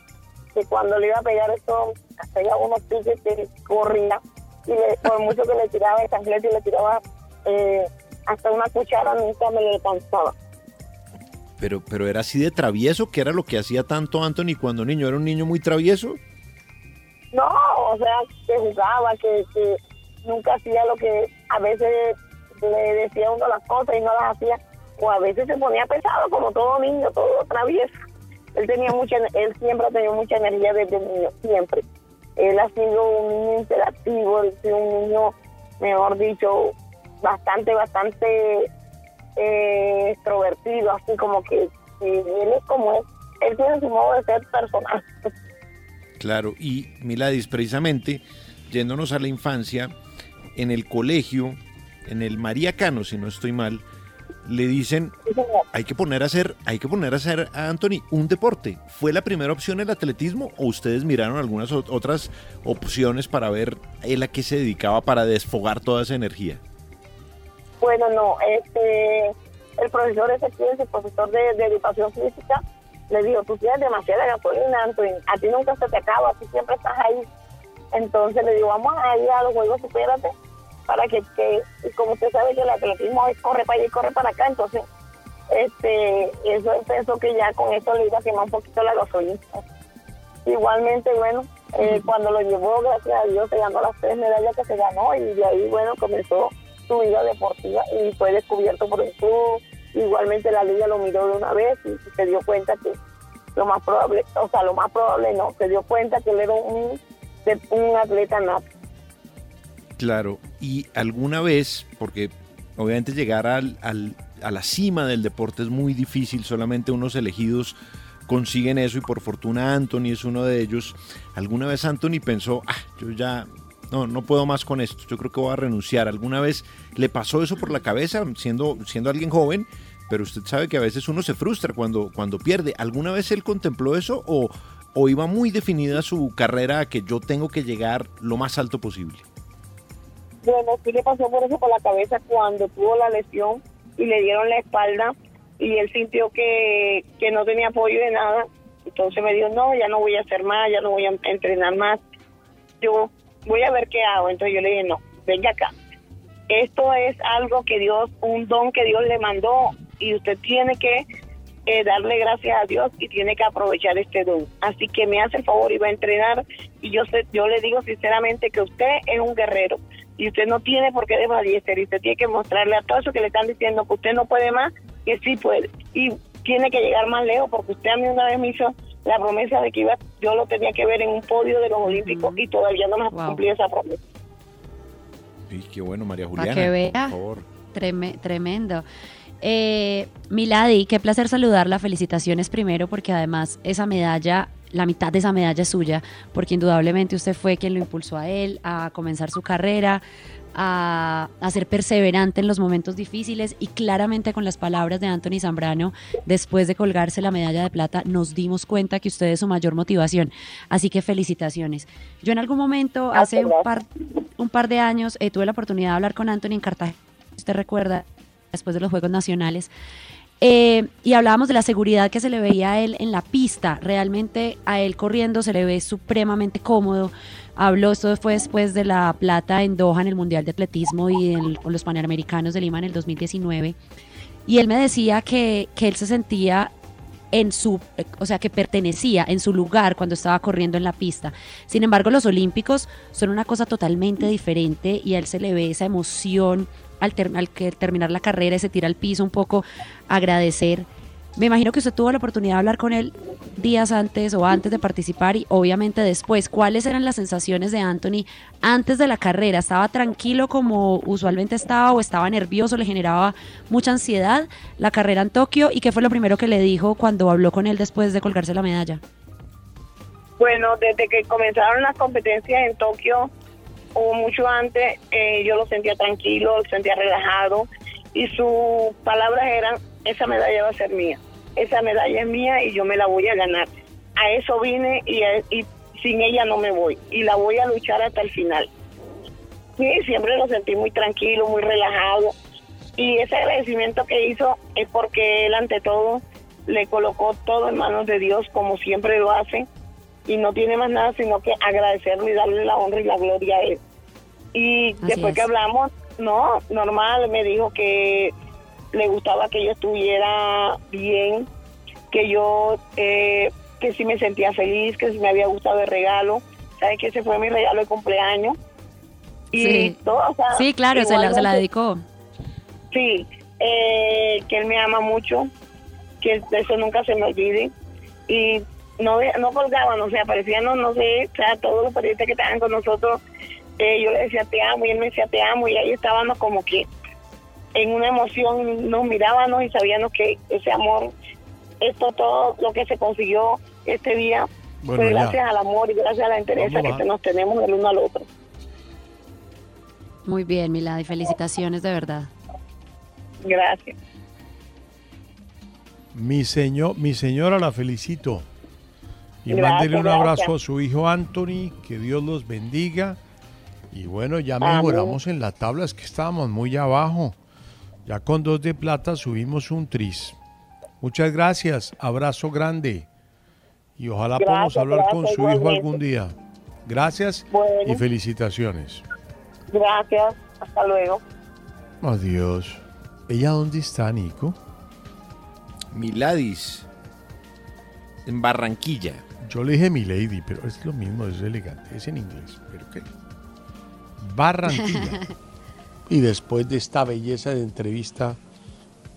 que cuando le iba a pegar esto, hacía unos piques que corría, y le- por mucho que le tiraba el chancleta y le tiraba eh, hasta una cuchara, nunca me le alcanzaba. Pero, pero era así de travieso, que era lo que hacía tanto Anthony cuando niño. Era un niño muy travieso. No, o sea, que jugaba, que, que nunca hacía lo que a veces le decía uno las cosas y no las hacía, o a veces se ponía pesado como todo niño, todo travieso. Él tenía mucha, él siempre ha tenido mucha energía desde niño, siempre. Él ha sido un niño interactivo, él ha sido un niño, mejor dicho, bastante, bastante eh, extrovertido, así como que, él es como es, él tiene su modo de ser personal. Claro, y Miladis, precisamente, yéndonos a la infancia, en el colegio, en el María Cano, si no estoy mal, le dicen hay que poner a hacer, hay que poner a hacer a Anthony un deporte. ¿Fue la primera opción el atletismo o ustedes miraron algunas ot- otras opciones para ver él a qué se dedicaba para desfogar toda esa energía? Bueno, no, este, el profesor Ezequiel, el profesor de, de educación física, le dijo, tú tienes demasiada gasolina, Anthony, a ti nunca se te acaba, tú siempre estás ahí. Entonces le digo, vamos a ir a los Juegos Supérate para que, que como usted sabe que el atletismo es corre para allá y corre para acá, entonces este eso empezó que ya con eso le iba a quemar un poquito la gasolina. Igualmente, bueno, eh, cuando lo llevó, gracias a Dios, se ganó las tres medallas que se ganó y de ahí, bueno, comenzó su vida deportiva y fue descubierto por el club. Igualmente la liga lo miró de una vez y se dio cuenta que lo más probable, o sea, lo más probable no, se dio cuenta que él era un, un atleta nato. Claro, y alguna vez, porque obviamente llegar al, a la cima del deporte es muy difícil, solamente unos elegidos consiguen eso y por fortuna Anthony es uno de ellos. ¿Alguna vez Anthony pensó, ah, yo ya no, no puedo más con esto, yo creo que voy a renunciar? ¿Alguna vez le pasó eso por la cabeza siendo, siendo alguien joven? Pero usted sabe que a veces uno se frustra cuando, cuando pierde. ¿Alguna vez él contempló eso o, o iba muy definida su carrera a que yo tengo que llegar lo más alto posible? Bueno, sí le pasó por eso por la cabeza cuando tuvo la lesión y le dieron la espalda y él sintió que, que no tenía apoyo de nada. Entonces me dijo, no, ya no voy a hacer más, ya no voy a entrenar más. Yo voy a ver qué hago. Entonces yo le dije, no, venga acá. Esto es algo que Dios, un don que Dios le mandó y usted tiene que eh, darle gracias a Dios y tiene que aprovechar este don. Así que me hace el favor y va a entrenar y yo sé, yo le digo sinceramente que usted es un guerrero y usted no tiene por qué desfallecer y usted tiene que mostrarle a todos eso que le están diciendo que usted no puede más, que sí puede y tiene que llegar más lejos porque usted a mí una vez me hizo la promesa de que iba, yo lo tenía que ver en un podio de los Olímpicos y todavía no me ha cumplido esa promesa. Y qué bueno, María Para Juliana. que vea. Por favor. Treme- tremendo. Eh, Milady, qué placer saludarla. Felicitaciones primero porque además esa medalla, la mitad de esa medalla es suya, porque indudablemente usted fue quien lo impulsó a él a comenzar su carrera, a, a, ser perseverante en los momentos difíciles y claramente con las palabras de Anthony Zambrano, después de colgarse la medalla de plata, nos dimos cuenta que usted es su mayor motivación. Así que felicitaciones. Yo en algún momento, hace un par, un par de años, eh, tuve la oportunidad de hablar con Anthony en Cartagena, usted recuerda, después de los Juegos Nacionales. Eh, y hablábamos de la seguridad que se le veía a él en la pista. Realmente a él corriendo se le ve supremamente cómodo. Habló, esto fue después de la plata en Doha en el Mundial de Atletismo y en los Panamericanos de Lima en el 2019. Y él me decía que, que él se sentía en su, o sea, que pertenecía en su lugar cuando estaba corriendo en la pista. Sin embargo, los Olímpicos son una cosa totalmente diferente y a él se le ve esa emoción al, al que terminar la carrera y se tira al piso un poco, agradecer. Me imagino que usted tuvo la oportunidad de hablar con él días antes o antes de participar y obviamente después. ¿Cuáles eran las sensaciones de Anthony antes de la carrera? ¿Estaba tranquilo como usualmente estaba o estaba nervioso? ¿Le generaba mucha ansiedad la carrera en Tokio? ¿Y qué fue lo primero que le dijo cuando habló con él después de colgarse la medalla? Bueno, desde que comenzaron las competencias en Tokio, o mucho antes, eh, yo lo sentía tranquilo, lo sentía relajado y sus palabras eran, esa medalla va a ser mía, esa medalla es mía y yo me la voy a ganar. A eso vine y, y sin ella no me voy y la voy a luchar hasta el final. Sí, siempre lo sentí muy tranquilo, muy relajado y ese agradecimiento que hizo es porque él ante todo le colocó todo en manos de Dios como siempre lo hace y no tiene más nada sino que agradecerle y darle la honra y la gloria a él. Y después que hablamos, no, normal, me dijo que le gustaba que yo estuviera bien, que yo, eh, que sí me sentía feliz, que sí me había gustado el regalo. ¿Sabes que ese fue mi regalo de cumpleaños? Y sí. todo, sí, claro, se la, se la dedicó. Sí, eh, que él me ama mucho, que eso nunca se me olvide. Y no, no colgaban, o sea, aparecían, no, no sé, o sea, todos los periodistas que estaban con nosotros, eh, yo le decía te amo y él me decía te amo y ahí estábamos como que en una emoción, nos mirábamos y sabíamos que ese amor, esto todo lo que se consiguió este día fue gracias al amor y gracias a la interés que nos tenemos el uno al otro. Muy bien, Milady, felicitaciones de verdad. Gracias. Mi, señor, mi señora la felicito. Y mándele un abrazo gracias. a su hijo Anthony, que Dios los bendiga. Y bueno, ya mejoramos en la tabla, es que estábamos muy abajo. Ya con dos de plata subimos un tris. Muchas gracias, abrazo grande. Y ojalá Gracias, podamos hablar con gracias, su hijo algún día. Gracias Bueno. y felicitaciones. Gracias, hasta luego. Adiós. ¿Ella dónde está, Nico? Miladis, en Barranquilla. Yo le dije mi lady, pero es lo mismo, es elegante, es en inglés. ¿Pero qué? Barranquilla. (laughs) y después de esta belleza de entrevista,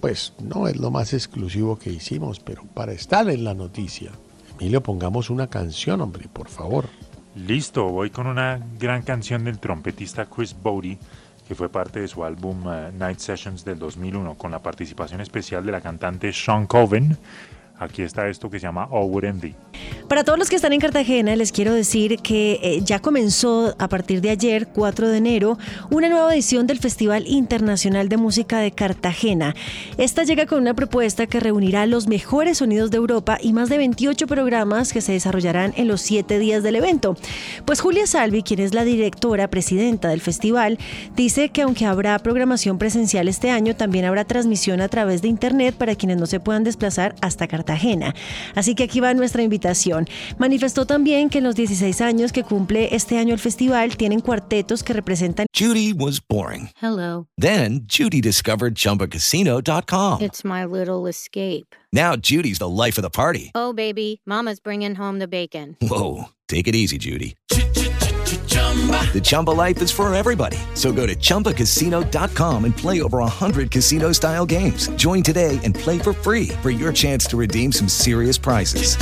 pues no es lo más exclusivo que hicimos, pero para estar en la noticia, Emilio, pongamos una canción, hombre, por favor. Listo, voy con una gran canción del trompetista Chris Bowdy, que fue parte de su álbum eh, Night Sessions del 2001, con la participación especial de la cantante Sean Coven. Aquí está esto que se llama Envy. Para todos los que están en Cartagena, les quiero decir que eh, ya comenzó a partir de ayer, 4 de enero, una nueva edición del Festival Internacional de Música de Cartagena. Esta llega con una propuesta que reunirá los mejores sonidos de Europa y más de 28 programas que se desarrollarán en los siete días del evento. Pues Julia Salvi, quien es la directora presidenta del festival, dice que aunque habrá programación presencial este año, también habrá transmisión a través de Internet para quienes no se puedan desplazar hasta Cartagena. Así que aquí va nuestra invitación. Manifestó también que en los 16 años que cumple este año el festival tienen cuartetos que representan Judy was boring. Hello. Then Judy discovered ChumbaCasino.com. It's my little escape. Now Judy's the life of the party. Oh, baby, Mama's bringing home the bacon. Whoa, take it easy, Judy. The Chumba life is for everybody. So go to ChumbaCasino.com and play over 100 casino style games. Join today and play for free for your chance to redeem some serious prizes.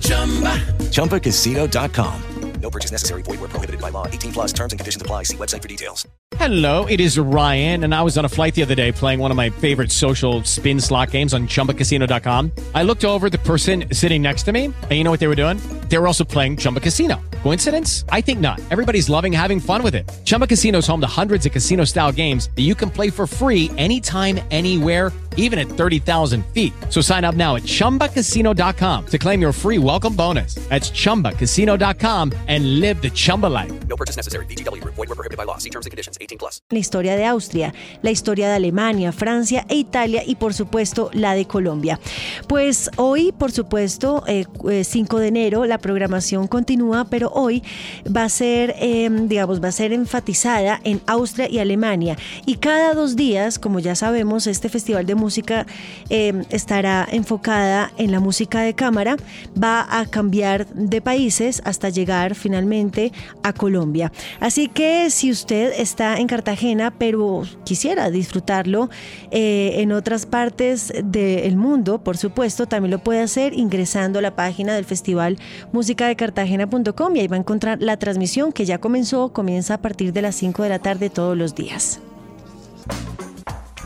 Chumba chumbacasino.com. No purchase necessary. Void where prohibited by law. 18 plus terms and conditions apply. See website for details. Hello, it is Ryan, and I was on a flight the other day playing one of my favorite social spin slot games on chumbacasino.com. I looked over at the person sitting next to me, and you know what they were doing? They were also playing Chumba Casino. Coincidence? I think not. Everybody's loving having fun with it. Chumba Casino is home to hundreds of casino style games that you can play for free anytime, anywhere, even at 30,000 feet. So sign up now at chumbacasino.com to claim your free welcome bonus. That's chumbacasino.com and live the Chumba life. No purchase necessary. VGW Group. Void were prohibited by law. See terms and conditions. 18 plus. La historia de Austria, la historia de Alemania, Francia e Italia y por supuesto la de Colombia. Pues hoy, por supuesto, eh, eh, 5 de enero, la programación continúa, pero hoy va a ser, eh, digamos, va a ser enfatizada en Austria y Alemania. Y cada dos días, como ya sabemos, este festival de música eh, estará enfocada en la música de cámara, va a cambiar de países hasta llegar finalmente a Colombia. Así que si usted está en Cartagena, pero quisiera disfrutarlo eh, en otras partes del mundo, por supuesto, también lo puede hacer ingresando a la página del Festival Música de Cartagena.com y ahí va a encontrar la transmisión que ya comenzó, comienza a partir de las 5 de la tarde todos los días.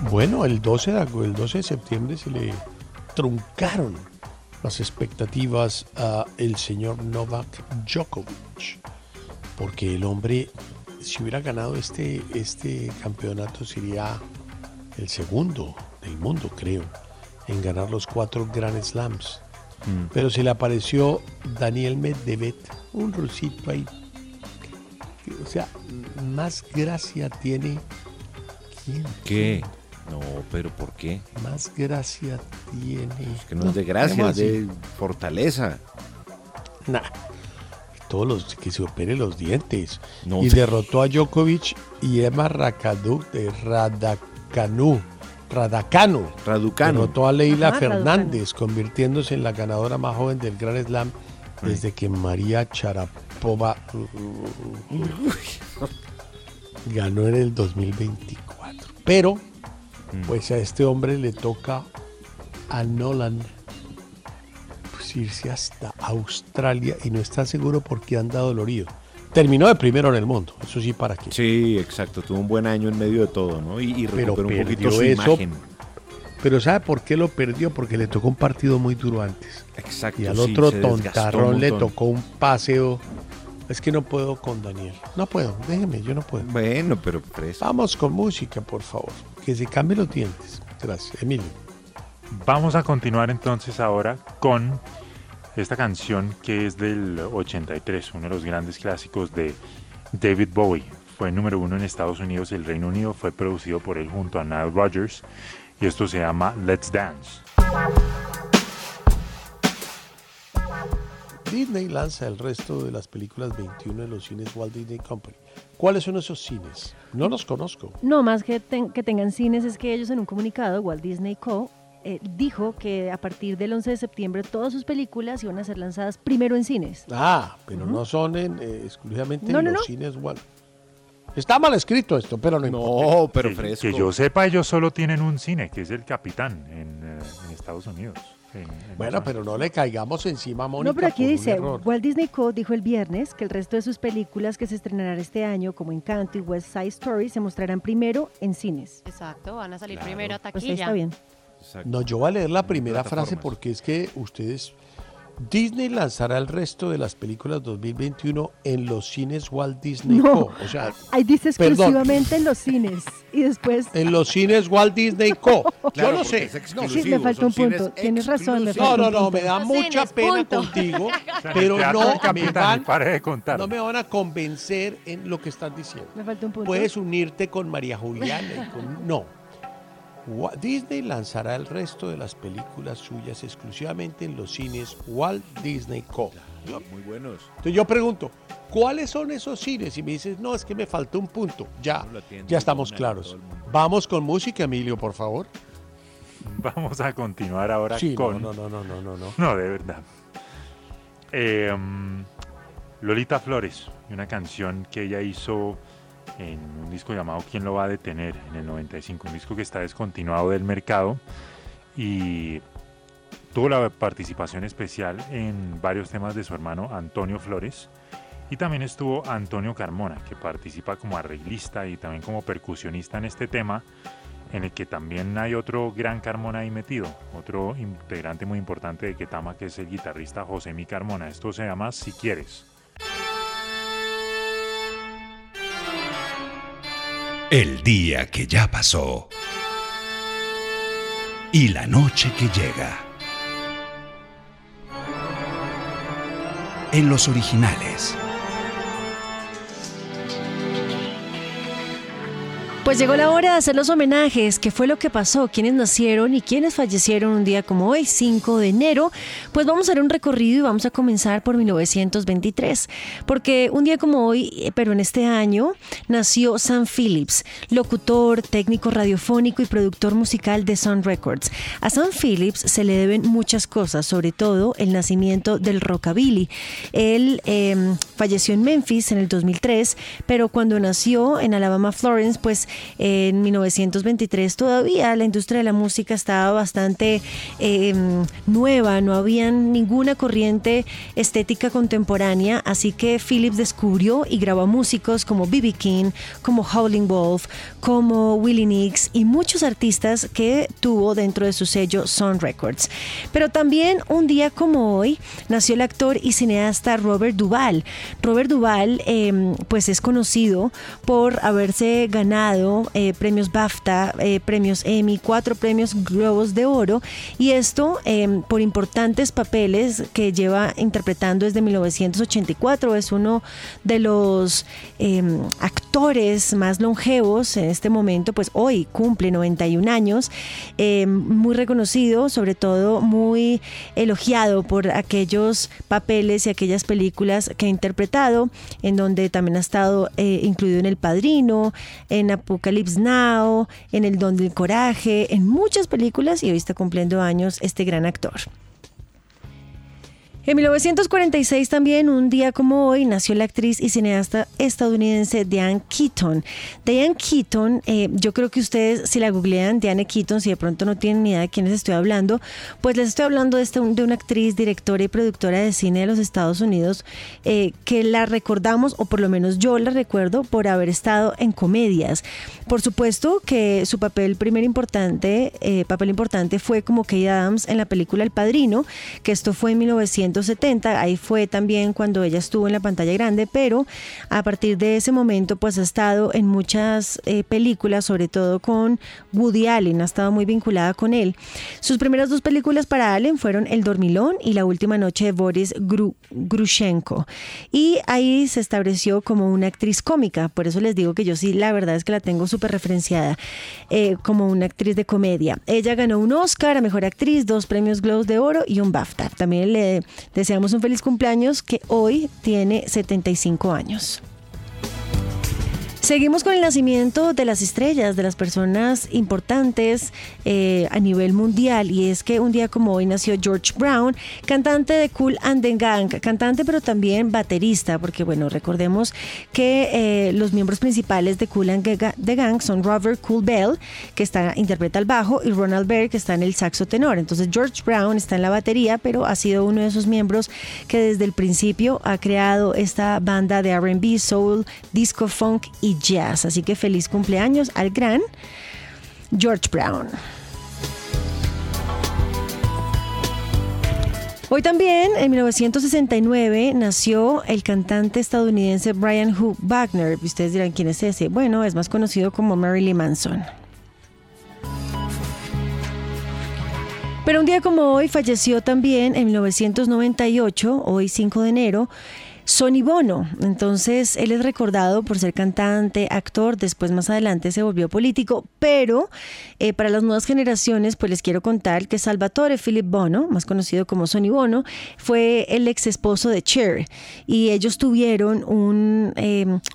Bueno, el 12 de, el 12 de septiembre se le truncaron las expectativas a el señor Novak Djokovic, porque el hombre, si hubiera ganado este, este campeonato, sería el segundo del mundo, creo, en ganar los cuatro Grand Slams. Pero se le apareció Daniel Medvedev, un rusito ahí. O sea, más gracia tiene. ¿Quién? ¿Qué? No, pero ¿por qué? Más gracia tiene. Que no, es de gracia, ¿cómo es de fortaleza. Nah. Todos los que se opere los dientes. No. Y derrotó a Djokovic y Emma Rakaduk de Radakanu. Radakanu. Raducanu. Derrotó a Leila Ajá, Fernández, convirtiéndose en la ganadora más joven del Grand Slam desde que María Charapova ganó en el 2024. Pero, pues a este hombre le toca a Nolan pues, irse hasta Australia y no está seguro porque anda dolorido. Terminó de primero en el mundo, eso sí, para qué. Sí, exacto. Tuvo un buen año en medio de todo, ¿no? Y, y Pero recuperó un poquito su eso. imagen. Pero ¿sabe por qué lo perdió? Porque le tocó un partido muy duro antes. Exacto. Y al sí, otro tontarrón le tocó un paseo. Es que no puedo con Daniel. No puedo, déjeme, yo no puedo. Bueno, pero presa. Vamos con música, por favor. Que se cambie los dientes. Gracias, Emilio. Vamos a continuar entonces ahora con esta canción que es del 83, uno de los grandes clásicos de David Bowie. Fue número uno en Estados Unidos y el Reino Unido. Fue producido por él junto a Nile Rodgers. Y esto se llama Let's Dance. Disney lanza el resto de las películas 21 de los cines Walt Disney Company. ¿Cuáles son esos cines? No los conozco. No más que, ten- que tengan cines es que ellos en un comunicado, Walt Disney Co. eh, dijo que a partir del 11 de septiembre todas sus películas iban a ser lanzadas primero en cines. Ah, pero no son en, eh, exclusivamente No, en no, los no. cines Walt. Está mal escrito esto, pero no importa. No, pero que, fresco. que yo sepa, ellos solo tienen un cine, que es el Capitán en, eh, en Estados Unidos. en- en Bueno, pero no le caigamos encima a Mónica No, pero aquí dice. Walt Disney Co. dijo el viernes que el resto de sus películas que se estrenarán este año, como Encanto y West Side Story, se mostrarán primero en cines. Exacto, van a salir Claro. primero a Pues taquilla. está bien. Exacto. No, yo voy a leer la primera frase porque es que ustedes... Disney lanzará el resto de las películas 2021 en los cines Walt Disney No. Co. O sea, Ahí dice Perdón. exclusivamente en los cines. Y después... en los cines Walt Disney Co. (laughs) Claro, yo porque sé. es No, Sí, me faltó son un punto. Tienes razón, me No, no, no, me da Los mucha cines, pena punto. contigo, (laughs) pero no me, van, de contar. no me van a convencer en lo que están diciendo. Me faltó un punto. Puedes unirte con María Juliana y con... No. Disney lanzará el resto de las películas suyas exclusivamente en los cines Walt Disney Co. Muy buenos. Entonces yo pregunto, ¿cuáles son esos cines? Y me dices, no, es que me faltó un punto. Ya, ya estamos claros. Vamos con música, Emilio, por favor. (laughs) Vamos a continuar ahora Sí, con... no, no, no, no, no, no. No, de verdad. Eh, mm, Lolita Flores, una canción que ella hizo en un disco llamado ¿Quién lo va a detener? en el 95, un disco que está descontinuado del mercado y tuvo la participación especial en varios temas de su hermano Antonio Flores Y también estuvo Antonio Carmona, que participa como arreglista y también como percusionista en este tema, en el que también hay otro gran Carmona ahí metido, otro integrante muy importante de Ketama, que es el guitarrista José Mi Carmona. Esto se llama Si Quieres. El día que ya pasó. Y la noche que llega. En los originales. Pues llegó la hora de hacer los homenajes, qué fue lo que pasó, quiénes nacieron y quiénes fallecieron un día como hoy, 5 de enero. Pues vamos a hacer un recorrido y vamos a comenzar por 1923, porque un día como hoy, eh, pero en este año, nació Sam Phillips, locutor, técnico radiofónico y productor musical de Sun Records. A Sam Phillips se le deben muchas cosas, sobre todo el nacimiento del rockabilly. Él em, falleció en Memphis en el 2003, pero cuando nació en Alabama, Florence, pues en 1923 todavía la industria de la música estaba bastante eh, nueva, no había ninguna corriente estética contemporánea, así que Phillips descubrió y grabó músicos como B.B. King, como Howling Wolf, como Willie Nix y muchos artistas que tuvo dentro de su sello Sun Records. Pero también un día como hoy nació el actor y cineasta Robert Duvall. Robert Duvall em, pues es conocido por haberse ganado eh, premios BAFTA, eh, premios Emmy, cuatro premios Globos de Oro y esto em, por importantes papeles que lleva interpretando desde 1984. Es uno de los em, actores más longevos en este momento, pues hoy cumple 91 años, eh, muy reconocido, sobre todo muy elogiado por aquellos papeles y aquellas películas que ha interpretado, en donde también ha estado eh, incluido en El Padrino, en Apocalypse Now, en El Don del Coraje, en muchas películas y hoy está cumpliendo años este gran actor. En 1946 también, un día como hoy, nació la actriz y cineasta estadounidense Diane Keaton. Diane Keaton, eh, yo creo que ustedes si la googlean, Diane Keaton, si de pronto no tienen ni idea de quién les estoy hablando, pues les estoy hablando de, este, de una actriz, directora y productora de cine de los Estados Unidos eh, que la recordamos, o por lo menos yo la recuerdo, por haber estado en comedias. Por supuesto que su papel primer importante, eh, papel importante fue como Kate Adams en la película El Padrino, que esto fue en 1900 70, ahí fue también cuando ella estuvo en la pantalla grande, pero a partir de ese momento pues ha estado en muchas eh, películas, sobre todo con Woody Allen, ha estado muy vinculada con él. Sus primeras dos películas para Allen fueron El Dormilón y La Última Noche de Boris Grushenko. Y ahí se estableció como una actriz cómica, por eso les digo que yo sí, la verdad es que la tengo súper referenciada eh, como una actriz de comedia. Ella ganó un Oscar a Mejor Actriz, dos premios Globos de Oro y un BAFTA. También le deseamos un feliz cumpleaños que hoy tiene 75 años. Seguimos con el nacimiento de las estrellas, de las personas importantes eh, a nivel mundial. Y es que un día como hoy nació George Brown, cantante de Cool and the Gang, cantante pero también baterista, porque bueno, recordemos que eh, los miembros principales de Cool and the Gang son Robert Cool Bell, que está, interpreta el bajo, y Ronald Berg, que está en el saxo tenor. Entonces George Brown está en la batería, pero ha sido uno de esos miembros que desde el principio ha creado esta banda de RB, soul, disco, funk y jazz. Así que feliz cumpleaños al gran George Brown. Hoy también, en 1969, nació el cantante estadounidense Brian Hook Wagner. Ustedes dirán, ¿quién es ese? Bueno, es más conocido como Marilyn Manson. Pero un día como hoy falleció también en 1998, hoy 5 de enero, Sonny Bono. Entonces, él es recordado por ser cantante, actor, después más adelante se volvió político, pero eh, para las nuevas generaciones, pues les quiero contar que Salvatore Philip Bono, más conocido como Sonny Bono, fue el ex esposo de Cher. Y ellos tuvieron un,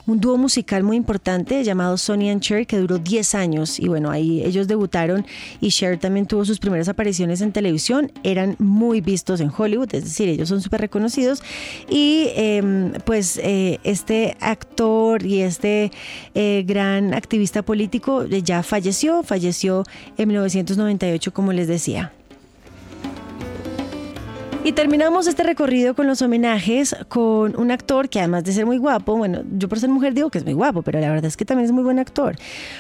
un dúo musical muy importante llamado Sonny and Cher que duró 10 años. Y bueno, ahí ellos debutaron y Cher también tuvo sus primeras apariciones en televisión, eran muy vistos en Hollywood, es decir, ellos son súper reconocidos y... Em, Em, pues eh, este actor y este eh, gran activista político eh, ya falleció, falleció en 1998 como les decía. Y terminamos este recorrido con los homenajes con un actor que además de ser muy guapo, bueno, yo por ser mujer digo que es muy guapo, pero la verdad es que también es muy buen actor.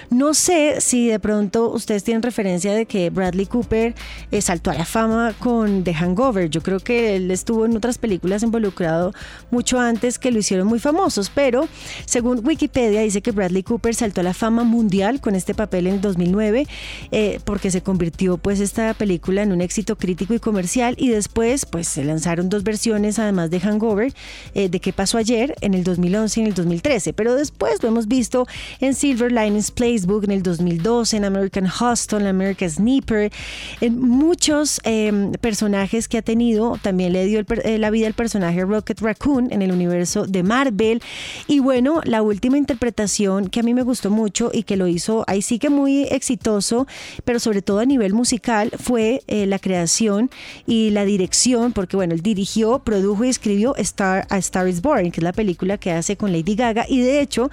No sé si de pronto ustedes tienen referencia de que Bradley Cooper eh, saltó a la fama con The Hangover. Yo creo que él estuvo en otras películas involucrado mucho antes que lo hicieron muy famosos, pero según Wikipedia dice que Bradley Cooper saltó a la fama mundial con este papel en 2009 eh, porque se convirtió pues esta película en un éxito crítico y comercial y después pues se lanzaron dos versiones además de Hangover, eh, de qué pasó ayer en el 2011 y en el 2013, pero después lo hemos visto en Silver Linings Playbook en el 2012, en American Hustle, en American Sniper, en muchos em, personajes que ha tenido, también le dio eh, la vida al personaje Rocket Raccoon en el universo de Marvel. Y bueno, la última interpretación que a mí me gustó mucho y que lo hizo ahí sí que muy exitoso, pero sobre todo a nivel musical fue eh, la creación y la dirección porque bueno, él dirigió, produjo y escribió Star, A Star is Born, que es la película que hace con Lady Gaga, y de hecho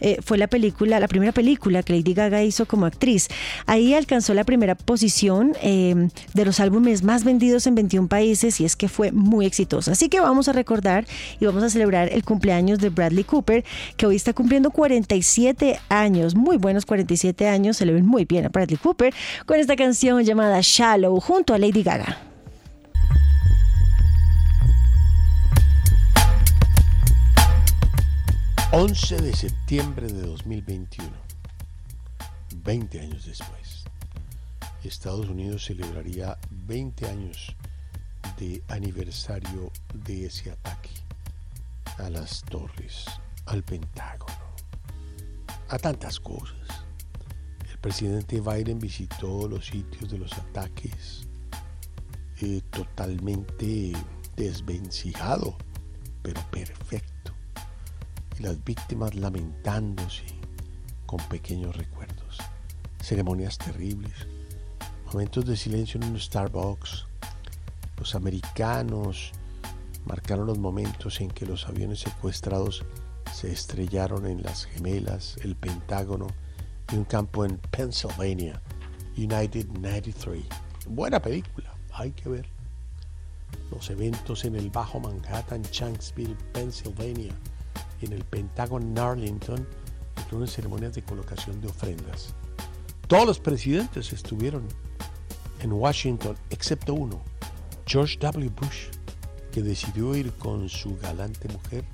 eh, fue la película, la primera película que Lady Gaga hizo como actriz. Ahí alcanzó la primera posición em, de los álbumes más vendidos en 21 países y es que fue muy exitosa. Así que vamos a recordar y vamos a celebrar el cumpleaños de Bradley Cooper, que hoy está cumpliendo 47 años, muy buenos 47 años, se le ven muy bien a Bradley Cooper, con esta canción llamada Shallow junto a Lady Gaga. 11 de septiembre de 2021, 20 años después, Estados Unidos celebraría 20 años de aniversario de ese ataque a las torres, al Pentágono, a tantas cosas. El presidente Biden visitó los sitios de los ataques eh, totalmente desvencijado, pero perfecto y las víctimas lamentándose con pequeños recuerdos, ceremonias terribles, momentos de silencio en un Starbucks. Los americanos marcaron los momentos en que los aviones secuestrados se estrellaron en las gemelas, el Pentágono y un campo en Pennsylvania, United 93. Buena película, hay que ver. Los eventos en el Bajo Manhattan, Shanksville, Pennsylvania, en el Pentágono en Arlington incluyen ceremonias de colocación de ofrendas. Todos los presidentes estuvieron en Washington, excepto uno, George W. Bush, que decidió ir con su galante mujer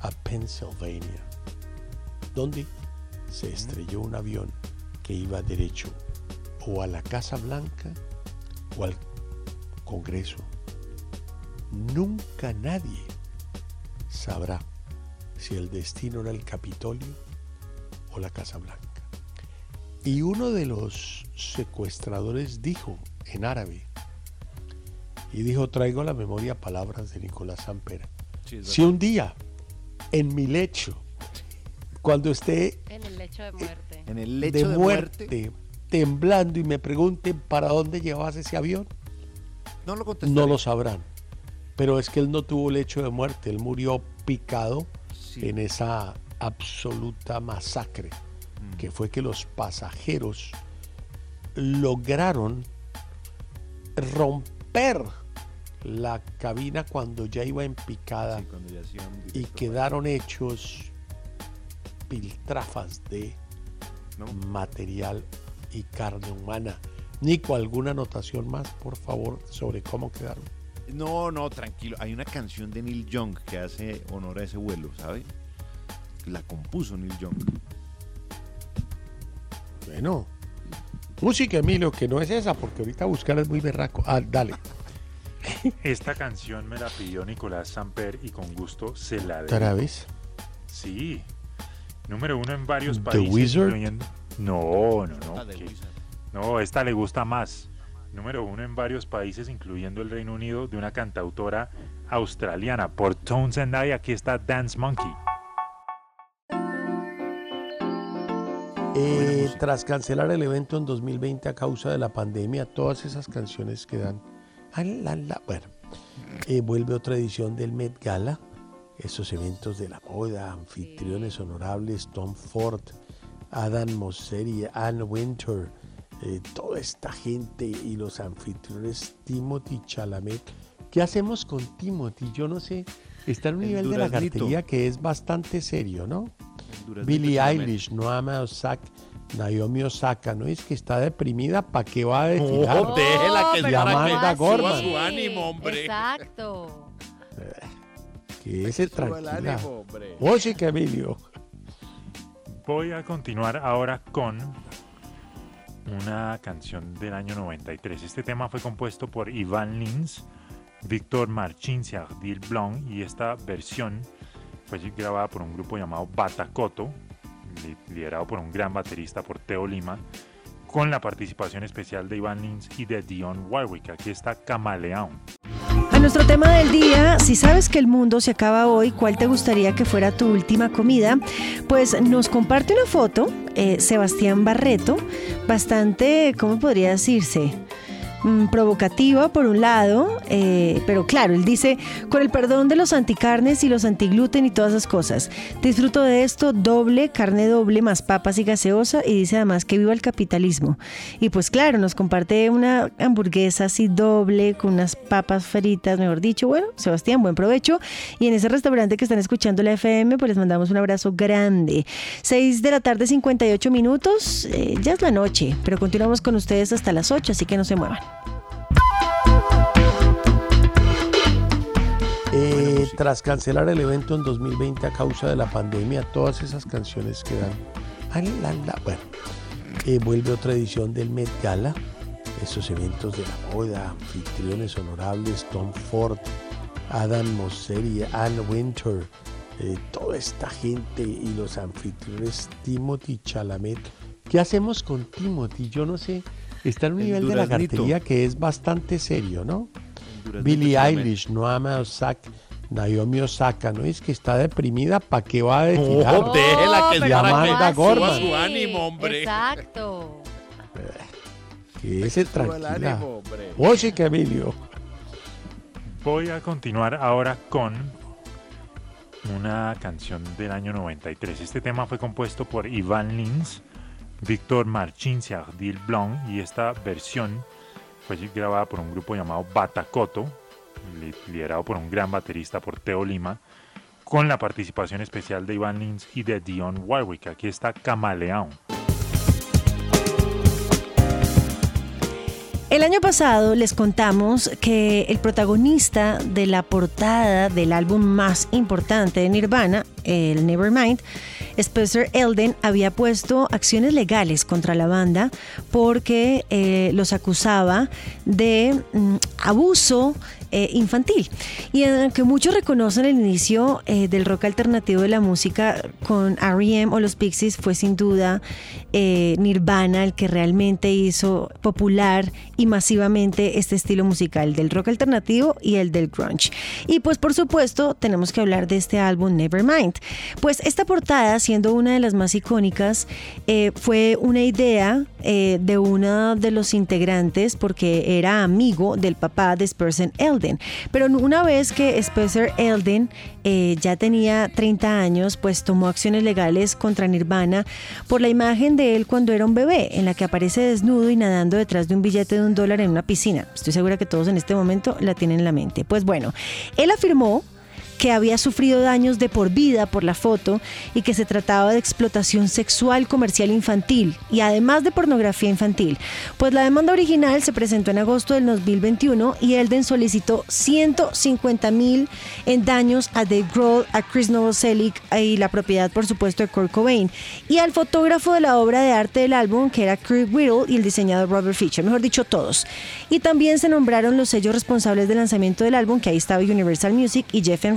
a Pennsylvania, donde se estrelló un avión que iba derecho o a la Casa Blanca o al Congreso. Nunca nadie sabrá si el destino era el Capitolio o la Casa Blanca. Y uno de los secuestradores dijo en árabe, y dijo, traigo a la memoria palabras de Nicolás Samper, si un día en mi lecho, cuando esté en el lecho de muerte, en el lecho de, muerte, temblando y me pregunten para dónde llevas ese avión, no lo, no lo sabrán. Pero es que él no tuvo lecho de muerte, él murió picado en esa absoluta masacre, mm. que fue que los pasajeros lograron romper la cabina cuando ya iba en picada y quedaron hechos piltrafas de material y carne humana. Nico, ¿alguna anotación más, por favor, sobre cómo quedaron? No, no, tranquilo. Hay una canción de Neil Young que hace honor a ese vuelo, ¿sabe? La compuso Neil Young. Bueno. Música, Emilio, que no es esa, porque ahorita buscar es muy berraco. Ah, dale. Esta canción me la pidió Nicolás Samper y con gusto se la de. ¿Otra vez? Sí. Número uno en varios ¿The países. Wizard? No, no, no. No, esta le gusta más número uno en varios países, incluyendo el Reino Unido, de una cantautora australiana por Tones and I. Aquí está Dance Monkey. Eh, tras cancelar el evento en 2020 a causa de la pandemia, todas esas canciones quedan. Bueno, eh, vuelve otra edición del Met Gala. Esos eventos de la moda, anfitriones honorables, Tom Ford, Adam Mosseri, Anne Winter, eh, toda esta gente y los anfitriones Timothy Chalamet ¿Qué hacemos con Timothy? Yo no sé. Está en un El nivel de la cartería que es bastante serio, ¿no? Billie. Eilish, Noama Osaka, Naomi Osaka, ¿no? Es que está deprimida, ¿para qué va a desfilar? No, déjela que para Amanda Gorman. su ánimo, hombre. Exacto. Que se el tranquila. Oye, que Emilio. Voy a continuar ahora con una canción del año 93. Este tema fue compuesto por Ivan Lins, Víctor Marchins y Ardil Blanc y esta versión fue grabada por un grupo llamado Batacoto, li- liderado por un gran baterista por Teo Lima, con la participación especial de Ivan Lins y de Dion Warwick. Aquí está Camaleón. A nuestro tema del día, si sabes que el mundo se acaba hoy, ¿cuál te gustaría que fuera tu última comida? Pues nos comparte una foto, eh, Sebastián Barreto, bastante, ¿cómo podría decirse? Mm, provocativa por un lado, eh, pero claro, él dice, con el perdón de los anticarnes y los antigluten y todas esas cosas, disfruto de esto doble, carne doble, más papas y gaseosa, y dice además que viva el capitalismo. Y pues claro, nos comparte una hamburguesa así doble, con unas papas fritas, mejor dicho. Bueno, Sebastián, buen provecho. Y en ese restaurante que están escuchando la FM, pues les mandamos un abrazo grande. 6 de la tarde, 58 minutos, eh, ya es la noche, pero continuamos con ustedes hasta las 8, así que no se muevan. Eh, tras cancelar el evento en 2020 a causa de la pandemia, todas esas canciones quedan. La. Bueno, eh, vuelve otra edición del Met Gala. Esos eventos de la moda, anfitriones honorables, Tom Ford, Adam Mosseri, Ann Winter, eh, toda esta gente y los anfitriones Timothy Chalamet. ¿Qué hacemos con Timothy? Yo no sé. Está en un El nivel de la cartería que es bastante serio, ¿no? Billie. Eilish, Noama Osaka, Naomi Osaka, ¿no? Es que está deprimida, ¿para qué va a desfilar? No, déjela que para que Amanda Gorman. su ánimo, hombre. Exacto. Que se Suba el ánimo, hombre. Oye, que Emilio. Voy a continuar ahora con una canción del año 93. Este tema fue compuesto por Ivan Lins, Víctor Marchins y Ardil Blanc y esta versión fue grabada por un grupo llamado Batacoto, liderado por un gran baterista por Teo Lima, con la participación especial de Ivan Lins y de Dion Warwick. Aquí está Camaleón. El año pasado les contamos que el protagonista de la portada del álbum más importante de Nirvana, el Nevermind, Spencer Elden, había puesto acciones legales contra la banda porque eh, los acusaba de mm, abuso eh, infantil. Y aunque muchos reconocen el inicio eh, del rock alternativo de la música con R.E.M. o los Pixies, fue sin duda eh, Nirvana el que realmente hizo popular y masivamente este estilo musical del rock alternativo y el del grunge. Y pues por supuesto tenemos que hablar de este álbum Nevermind. Pues esta portada, siendo una de las más icónicas, eh, fue una idea eh, de uno de los integrantes porque era amigo del papá de Spencer Pero una vez que Spencer Elden eh, ya tenía 30 años, pues tomó acciones legales contra Nirvana por la imagen de él cuando era un bebé, en la que aparece desnudo y nadando detrás de un billete de un dólar en una piscina. Estoy segura que todos en este momento la tienen en la mente. Pues bueno, él afirmó que había sufrido daños de por vida por la foto y que se trataba de explotación sexual comercial infantil y además de pornografía infantil. Pues la demanda original se presentó en agosto del 2021 y Elden solicitó 150 mil en daños a Dave Grohl, a Chris Novoselic y la propiedad por supuesto de Kurt Cobain y al fotógrafo de la obra de arte del álbum que era Craig Whittle y el diseñador Robert Fisher, mejor dicho todos. Y también se nombraron los sellos responsables del lanzamiento del álbum que ahí estaba Universal Music y Geffen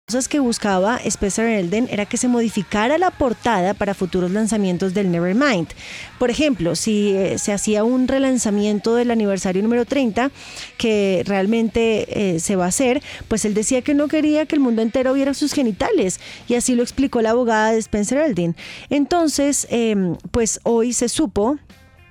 Cosas que buscaba Spencer Elden era que se modificara la portada para futuros lanzamientos del Nevermind. Por ejemplo, si eh, se hacía un relanzamiento del aniversario número 30, que realmente eh, se va a hacer, pues él decía que no quería que el mundo entero viera sus genitales. Y así lo explicó la abogada de Spencer Elden. Entonces, em, pues hoy se supo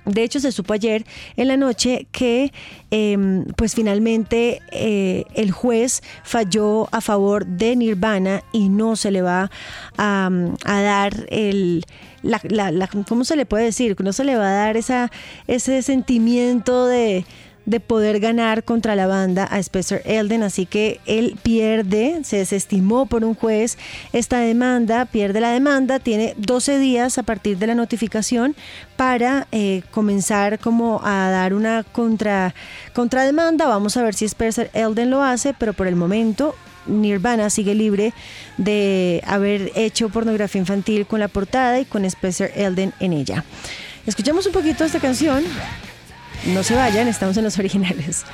de hecho, se supo ayer en la noche que, em, pues finalmente, eh, el juez falló a favor de Nirvana y no se le va a, a dar el, la- la- ¿cómo se le puede decir? No se le va a dar esa, ese sentimiento de, de poder ganar contra la banda a Spencer Elden, así que él pierde, se desestimó por un juez esta demanda, pierde la demanda, tiene 12 días a partir de la notificación para eh, comenzar como a dar una contra, contrademanda, vamos a ver si Spencer Elden lo hace, pero por el momento Nirvana sigue libre de haber hecho pornografía infantil con la portada y con Spencer Elden en ella. Escuchamos un poquito esta canción. No se vayan, estamos en los originales.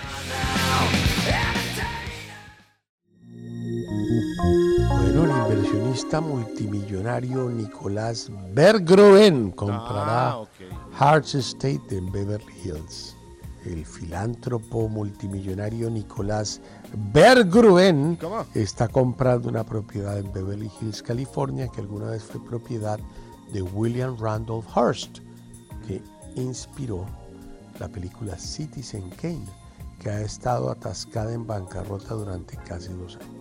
Bueno, el inversionista multimillonario Nicolás Berggruen comprará Ah. Hearts Estate en Beverly Hills. El filántropo multimillonario Nicolás Berggruen ¿Cómo? está comprando una propiedad en Beverly Hills, California, que alguna vez fue propiedad de William Randolph Hearst, que inspiró la película Citizen Kane, que ha estado atascada en bancarrota durante casi dos años.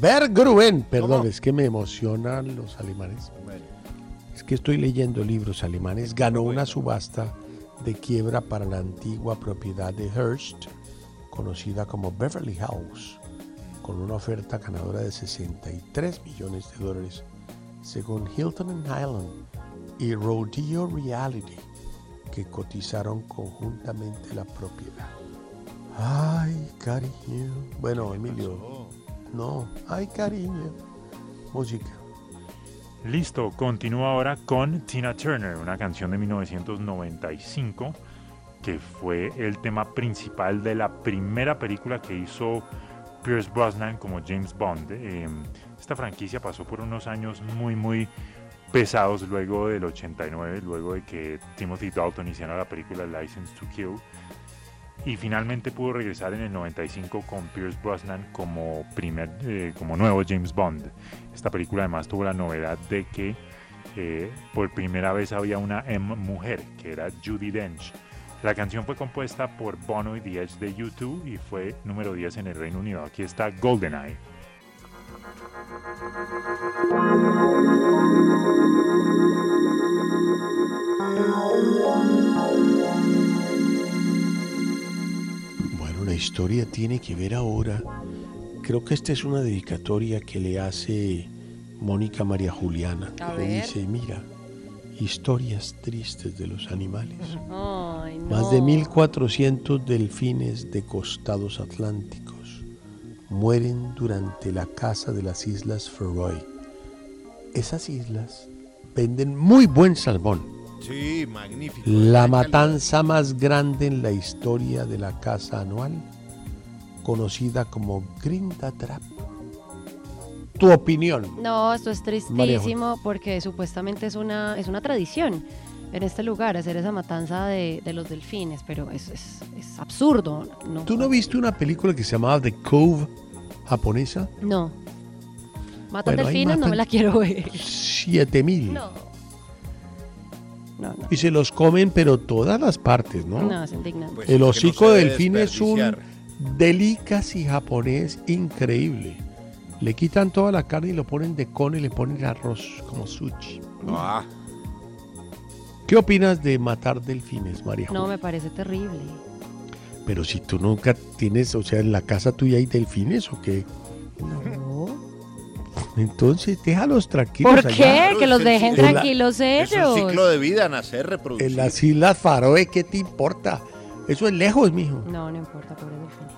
Berggruen, perdón, ¿Cómo? es que me emocionan los alemanes. Es que estoy leyendo libros alemanes. Ganó una subasta de quiebra para la antigua propiedad de Hearst, conocida como Beverly House, con una oferta ganadora de 63 millones de dólares, según Hilton and Highland y Rodeo Reality, que cotizaron conjuntamente la propiedad. Ay, cariño. Bueno, Emilio. No, ay, cariño. Música. Listo, continúo ahora con Tina Turner, una canción de 1995 que fue el tema principal de la primera película que hizo Pierce Brosnan como James Bond. Eh, esta franquicia pasó por unos años muy, muy pesados luego del 89, luego de que Timothy Dalton hiciera la película License to Kill. Y finalmente pudo regresar en el 95 con Pierce Brosnan como, primer, eh, como nuevo James Bond. Esta película además tuvo la novedad de que eh, por primera vez había una M mujer, que era Judy Dench. La canción fue compuesta por Bono y The Edge de U2 y fue número 10 en el Reino Unido. Aquí está GoldenEye. Historia tiene que ver ahora. Creo que esta es una dedicatoria que le hace Mónica María Juliana. A que le ver. dice, mira, historias tristes de los animales. Ay, Más de 1.400 delfines de costados atlánticos mueren durante la caza de las Islas Feroe. Esas islas venden muy buen salmón. Sí, magnífico. La matanza más grande en la historia de la caza anual, conocida como Grinda Trap. Tu opinión. No, esto es tristísimo porque supuestamente es una, es una tradición en este lugar hacer esa matanza de, de los delfines, pero es, es- es absurdo. No, ¿Tú no viste una película que se llamaba The Cove japonesa? no. Matan Bueno, delfines, no me la quiero ver. 7000. No. No, no. Y se los comen, pero todas las partes, ¿no? No, es indignante. Pues El no hocico de delfín es un delicacy japonés increíble. Le quitan toda la carne y lo ponen de cono y le ponen arroz como sushi. Ah, ¿Qué opinas de matar delfines, María? No, Julia? me parece terrible. Pero si tú nunca tienes, o sea, en la casa tuya hay delfines o qué? No. Entonces déjalos tranquilos. ¿Por qué? allá. Que los dejen la- tranquilos es un ellos. ciclo de vida, nacer, reproducir. En las Islas Faroe, ¿qué te importa? Eso es lejos, mijo. No, no importa, pobre delfines.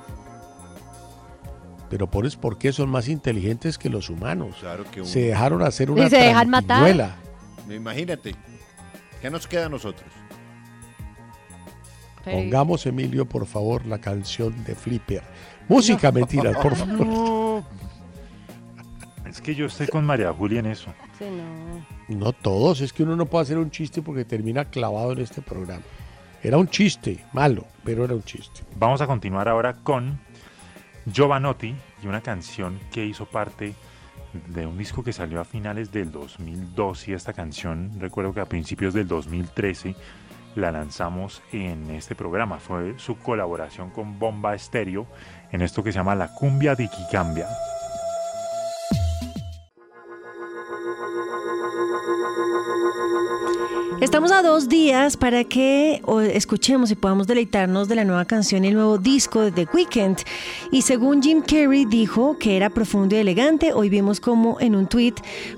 Pero por es porque son más inteligentes que los humanos. Claro que Se uno. dejaron hacer ¿Y una se dejan matar? Imagínate. ¿Qué nos queda a nosotros? Pongamos, Emilio, por favor, la canción de Flipper. Música, mentiras, por (laughs) favor. No. Es que yo estoy con María Julia en eso. Sí, no. No todos, es que uno no puede hacer un chiste porque termina clavado en este programa. Era un chiste, malo, pero era un chiste. Vamos a continuar ahora con Giovanotti y una canción que hizo parte de un disco que salió a finales del 2012 y esta canción recuerdo que a principios del 2013 la lanzamos en este programa. Fue su colaboración con Bomba Estéreo en esto que se llama La Cumbia de Quicambia. Estamos a dos días para que escuchemos y podamos deleitarnos de la nueva canción y el nuevo disco de The Weeknd. Y según Jim Carrey dijo que era profundo y elegante, hoy vimos como en un tweet,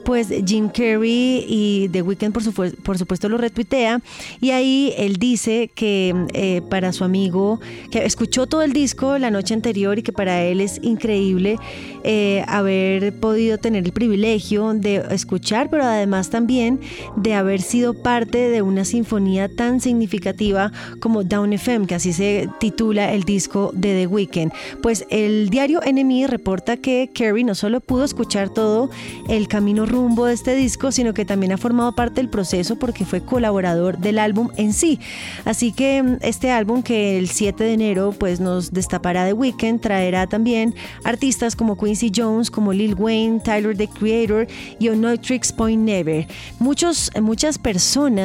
pues Jim Carrey y The Weeknd por, su- por supuesto lo retuitea y ahí él dice que eh, para su amigo, que escuchó todo el disco la noche anterior y que para él es increíble eh, haber podido tener el privilegio de escuchar, pero además también de haber sido parte de una sinfonía tan significativa como Down FM, que así se titula el disco de The Weeknd. Pues el diario NME reporta que Carey no solo pudo escuchar todo el camino rumbo de este disco, sino que también ha formado parte del proceso porque fue colaborador del álbum en sí. Así que mm, este álbum que el 7 de enero pues nos destapará The Weeknd traerá también artistas como Quincy Jones, como Lil Wayne, Tyler the Creator y Onotrix Point Never. Muchos, muchas personas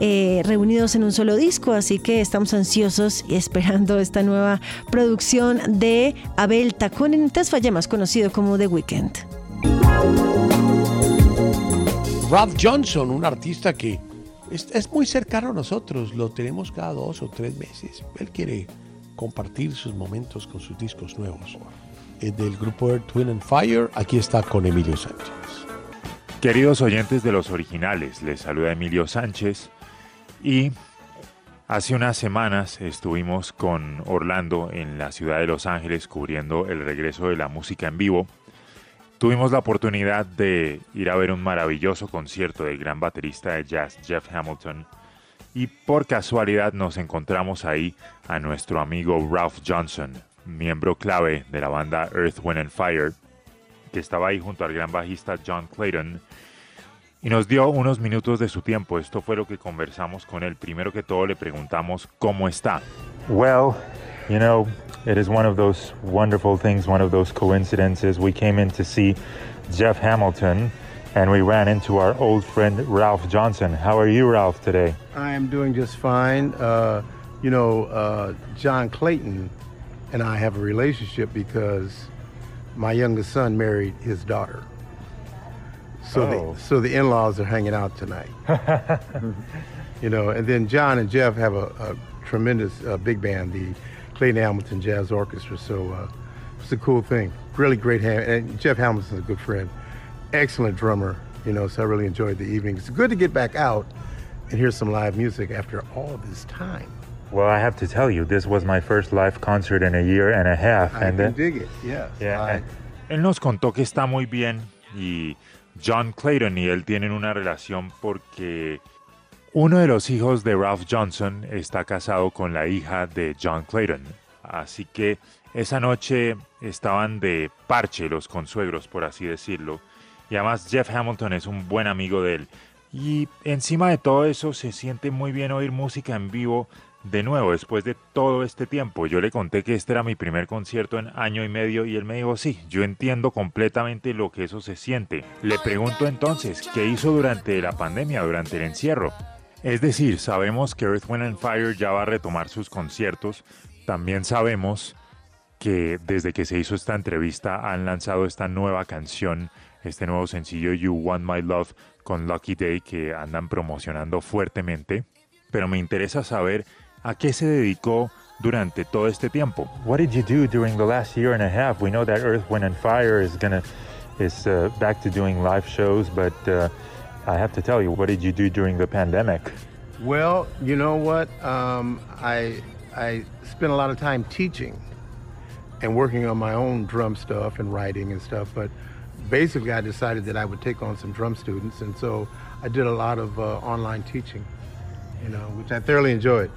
eh, reunidos en un solo disco, así que estamos ansiosos y esperando esta nueva producción de Abel Tacón en Tesfalla, más conocido como The Weeknd. Ralph Johnson, un artista que es, muy cercano a nosotros, lo tenemos cada dos o tres meses. Él quiere compartir sus momentos con sus discos nuevos. Del grupo Twin and Fire, aquí está con Emilio Sánchez. Queridos oyentes de los originales, les saluda Emilio Sánchez y hace unas semanas estuvimos con Orlando en la ciudad de Los Ángeles cubriendo el regreso de la música en vivo. Tuvimos la oportunidad de ir a ver un maravilloso concierto del gran baterista de jazz Jeff Hamilton y por casualidad nos encontramos ahí a nuestro amigo Ralph Johnson, miembro clave de la banda Earth, Wind and Fire, que estaba ahí junto al gran bajista John Clayton y nos dio unos minutos de su tiempo. Esto fue lo que conversamos con él. Primero que todo le preguntamos cómo está. Well, you know, it is one of those wonderful things, one of those coincidences. We came in to see Jeff Hamilton and we ran into our old friend Ralph Johnson. How are you, Ralph, today? I am doing just fine. Uh, you know, uh, John Clayton and I have a relationship because my youngest son married his daughter. So Oh. the so the in-laws are hanging out tonight. (laughs) you know, and then John and Jeff have a, a tremendous uh, big band, the Clayton Hamilton Jazz Orchestra. So uh, it's a cool thing. Really great hand. And Jeff Hamilton's a good friend, excellent drummer. You know, so I really enjoyed the evening. It's good to get back out and hear some live music after all this time. Well, I have to tell you, this was my first live concert in a year and a half. I and can dig it. Yes. Yeah, I- Él nos contó que está muy bien y John Clayton y él tienen una relación porque uno de los hijos de Ralph Johnson está casado con la hija de John Clayton. Así que esa noche estaban de parche los consuegros, por así decirlo. Y además Jeff Hamilton es un buen amigo de él. Y encima de todo eso se siente muy bien oír música en vivo de nuevo después de todo este tiempo. Yo le conté que este era mi primer concierto en año y medio y él me dijo, sí, yo entiendo completamente lo que eso se siente. Le pregunto entonces, ¿qué hizo durante la pandemia, durante el encierro? Es decir, sabemos que Earth, Wind and Fire ya va a retomar sus conciertos. También sabemos que desde que se hizo esta entrevista han lanzado esta nueva canción, este nuevo sencillo You Want My Love con Lucky Day que andan promocionando fuertemente. Pero me interesa saber a qué se dedicó durante todo este tiempo. what did you do during the last year and a half? We know that Earth, Wind, and Fire is gonna is uh, back to doing live shows, but uh, I have to tell you, what did you do during the pandemic? Well, you know what? Um, I I spent a lot of time teaching and working on my own drum stuff and writing and stuff. But basically, I decided that I would take on some drum students, and so I did a lot of uh, online teaching. You know, which I thoroughly enjoyed.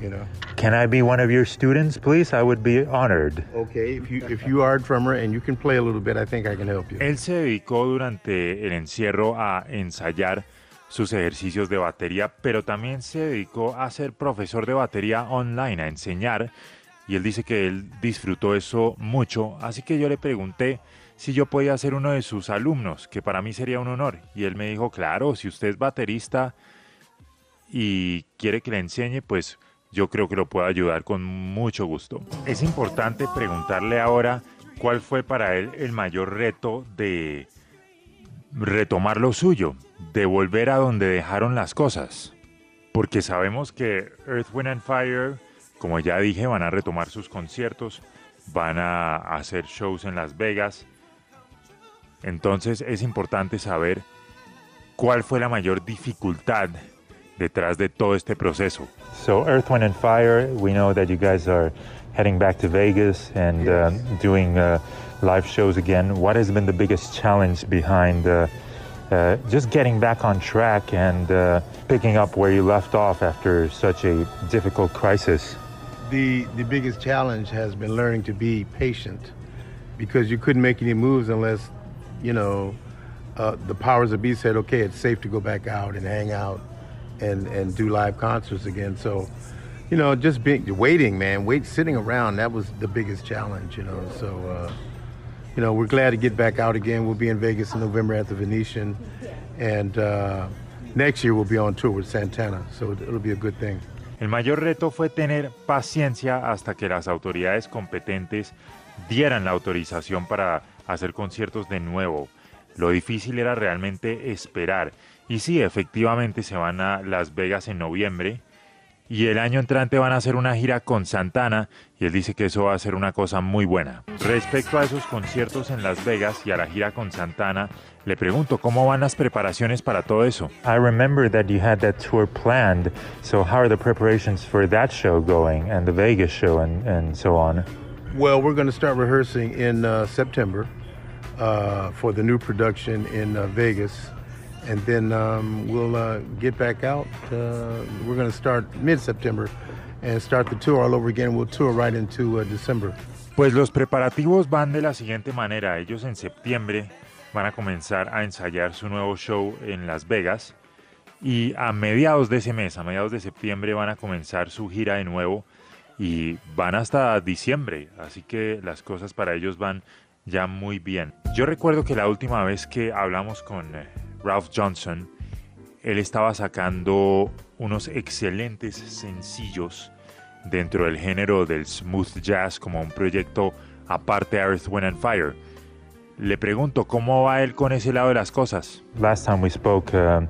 You know. Can I be one of your students, please? I would be honored. Okay, if you if you are a drummer and you can play a little bit, I think I can help you. Él se dedicó durante el encierro a ensayar sus ejercicios de batería, pero también se dedicó a ser profesor de batería online, a enseñar, y él dice que él disfrutó eso mucho, así que yo le pregunté si yo podía ser uno de sus alumnos, que para mí sería un honor, y él me dijo, claro, si usted es baterista y quiere que le enseñe, pues yo creo que lo puedo ayudar con mucho gusto. Es importante preguntarle ahora cuál fue para él el mayor reto de retomar lo suyo, de volver a donde dejaron las cosas. Porque sabemos que Earth, Wind and Fire, como ya dije, van a retomar sus conciertos, van a hacer shows en Las Vegas. Entonces es importante saber cuál fue la mayor dificultad detrás de todo este proceso. So, Earth, Wind, and Fire, we know that you guys are heading back to Vegas and uh, doing uh, live shows again. What has been the biggest challenge behind uh, uh, just getting back on track and uh, picking up where you left off after such a difficult crisis? The the biggest challenge has been learning to be patient, because you couldn't make any moves unless, you know, uh, the powers that be said, okay, it's safe to go back out and hang out, and and do live concerts again. So, you know, just being waiting, man, wait, sitting around, that was the biggest challenge, you know. So. Uh, you know, we're glad to get back out again. We'll be in Vegas in November at the Venetian, and uh, next year we'll be on tour with Santana, so it'll be a good thing. El mayor reto fue tener paciencia hasta que las autoridades competentes dieran la autorización para hacer conciertos de nuevo. Lo difícil era realmente esperar. Y sí, efectivamente se van a Las Vegas en noviembre y el año entrante van a hacer una gira con Santana y él dice que eso va a ser una cosa muy buena. Respecto a esos conciertos en Las Vegas y a la gira con Santana, le pregunto cómo van las preparaciones para todo eso. I remember that you had that tour planned, so how are the preparations for that show going and the Vegas show and, and so on? Well, we're going to start rehearsing in uh, September uh, for the new production in uh, Vegas. And then um, we'll uh, get back out. Uh, we're going to start mid September and start the tour all over again. We'll tour right into uh, December. Pues los preparativos van de la siguiente manera. Ellos en septiembre van a comenzar a ensayar su nuevo show en Las Vegas y a mediados de ese mes, a mediados de septiembre, van a comenzar su gira de nuevo y van hasta diciembre. Así que las cosas para ellos van ya muy bien. Yo recuerdo que la última vez que hablamos con eh, Ralph Johnson, él estaba sacando unos excelentes sencillos dentro del género del smooth jazz como un proyecto aparte de Earth, Wind and Fire. Le pregunto, ¿cómo va él con ese lado de las cosas? Last time we spoke, uh,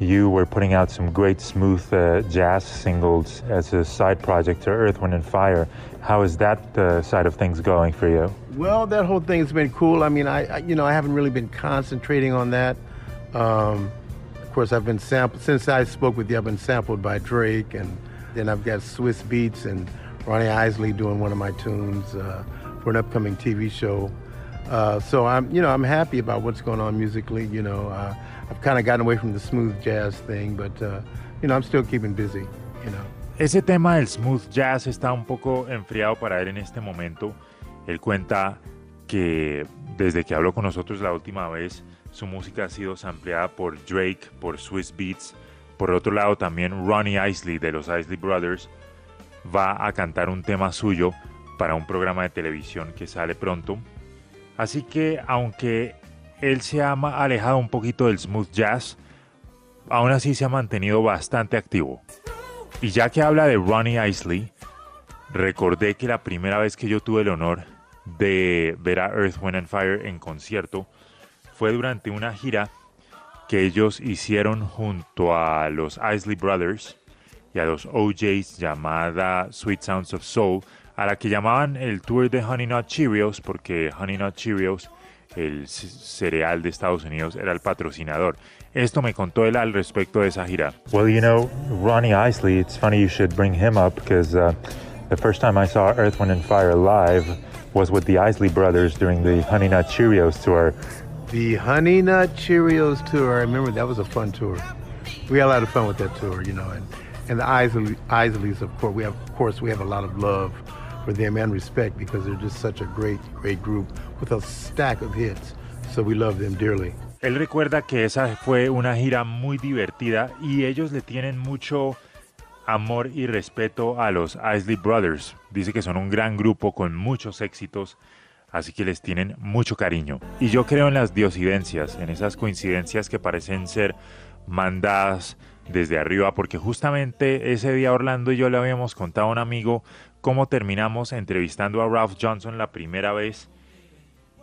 you were putting out some great smooth uh, jazz singles as a side project to Earth, Wind and Fire. How is that uh, side of things going for you? Well, that whole thing's been cool. I mean, I, I you know I haven't really been concentrating on that. Um, of course, I've been sampled since I spoke with you. I've been sampled by Drake, and then I've got Swiss Beats and Ronnie Isley doing one of my tunes uh, for an upcoming TV show. Uh, so I'm, you know, I'm happy about what's going on musically. You know, uh, I've kind of gotten away from the smooth jazz thing, but uh, you know, I'm still keeping busy. You know. Ese tema del smooth jazz está un poco enfriado para él en este momento. Él cuenta que desde que habló con nosotros la última vez, su música ha sido sampleada por Drake, por Swiss Beats. Por otro lado, también Ronnie Isley de los Isley Brothers va a cantar un tema suyo para un programa de televisión que sale pronto. Así que, aunque él se ha alejado un poquito del smooth jazz, aún así se ha mantenido bastante activo. Y ya que habla de Ronnie Isley, recordé que la primera vez que yo tuve el honor de ver a Earth, Wind and Fire en concierto fue durante una gira que ellos hicieron junto a los Isley Brothers y a los OJs llamada Sweet Sounds of Soul, a la que llamaban el tour de Honey Nut Cheerios porque Honey Nut Cheerios, el cereal de Estados Unidos, era el patrocinador. Esto me contó él al respecto de esa gira. Well, you know, Ronnie Isley, it's funny you should bring him up because uh, the first time I saw Earth, Wind and Fire live was with the Isley Brothers during the Honey Nut Cheerios tour. The Honey Nut Cheerios tour, I remember that was a fun tour. We had a lot of fun with that tour, you know, and, And the Isley, Isleys, of course, we have, of course, we have a lot of love for them and respect because they're just such a great, great group with a stack of hits. So we love them dearly. Él recuerda que esa fue una gira muy divertida y ellos le tienen mucho amor y respeto a los Isley Brothers. Dice que son un gran grupo con muchos éxitos, así que les tienen mucho cariño. Y yo creo en las diosidencias, en esas coincidencias que parecen ser mandadas desde arriba, porque justamente ese día Orlando y yo le habíamos contado a un amigo cómo terminamos entrevistando a Ralph Johnson la primera vez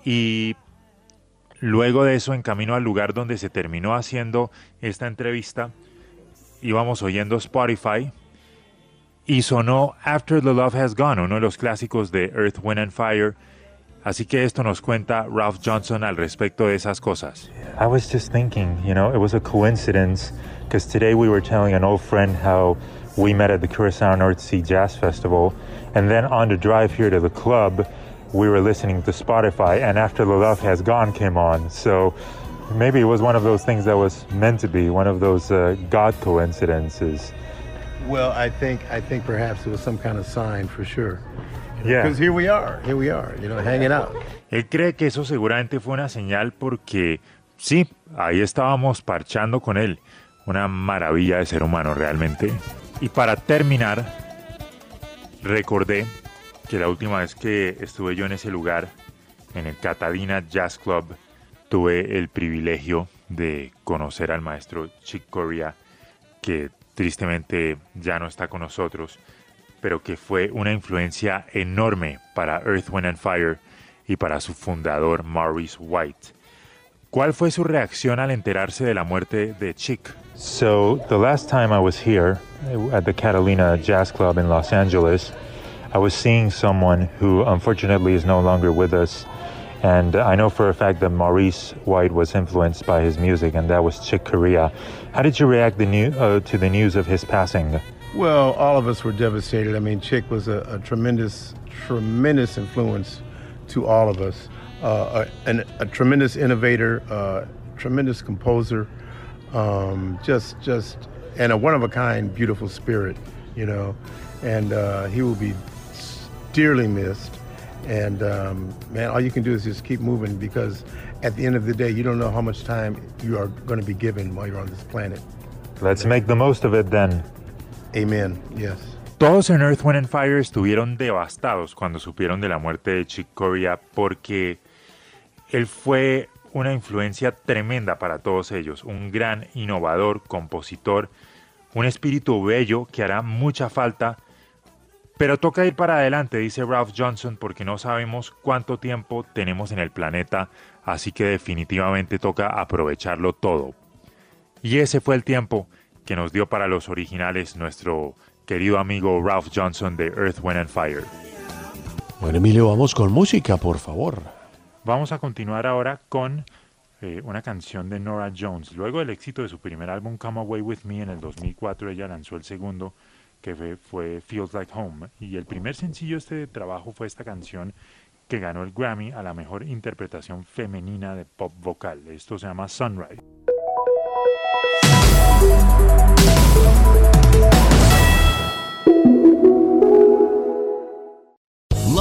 y Luego de eso, en camino al lugar donde se terminó haciendo esta entrevista, íbamos oyendo Spotify y sonó After the Love Has Gone, uno de los clásicos de Earth, Wind and Fire. Así que esto nos cuenta Ralph Johnson al respecto de esas cosas. I was just thinking, you know, it was a coincidence because today we were telling an old friend how we met at the Curacao North Sea Jazz Festival, and then on the drive here to the club, we were listening to Spotify, and After the Love Has Gone came on. So maybe it was one of those things that was meant to be, one of those uh, God coincidences. Well, I think I think perhaps it was some kind of sign for sure. Yeah. Because here we are, here we are, you know, hanging out. Él cree que eso seguramente fue una señal porque sí, ahí estábamos parchando con él. Una maravilla de ser humano realmente. Y para terminar, recordé que la última vez que estuve yo en ese lugar, en el Catadina Jazz Club, tuve el privilegio de conocer al maestro Chick Corea, que tristemente ya no está con nosotros, pero que fue una influencia enorme para Earth, Wind and Fire y para su fundador Maurice White. ¿Cuál fue su reacción al enterarse de la muerte de Chick? So the last time I was here at the Catalina Jazz Club in Los Angeles, I was seeing someone who unfortunately is no longer with us. And I know for a fact that Maurice White was influenced by his music, and that was Chick Corea. How did you react the new, uh, to the news of his passing? Well, all of us were devastated. I mean, Chick was a, a tremendous, tremendous influence to all of us. Uh, a, an, a tremendous innovator, uh, tremendous composer, um, just, just, and a one-of-a-kind, beautiful spirit, you know. And uh, he will be dearly missed. And um, man, all you can do is just keep moving because at the end of the day, you don't know how much time you are going to be given while you're on this planet. Let's make the most of it then. Todos en Earth, Wind and Fire estuvieron devastados cuando supieron de la muerte de Chick Corea porque él fue una influencia tremenda para todos ellos, un gran innovador, compositor, un espíritu bello que hará mucha falta pero toca ir para adelante, dice Ralph Johnson, porque no sabemos cuánto tiempo tenemos en el planeta, así que definitivamente toca aprovecharlo todo. Y ese fue el tiempo que nos dio para los originales nuestro querido amigo Ralph Johnson de Earth, Wind and Fire. Bueno, Emilio, vamos con música, por favor. Vamos a continuar ahora con eh, una canción de Nora Jones. Luego del éxito de su primer álbum Come Away With Me en el 2004, ella lanzó el segundo que fue, fue, Feels Like Home. Y el primer sencillo de este trabajo fue esta canción que ganó el Grammy a la mejor interpretación femenina de pop vocal. Esto se llama Sunrise.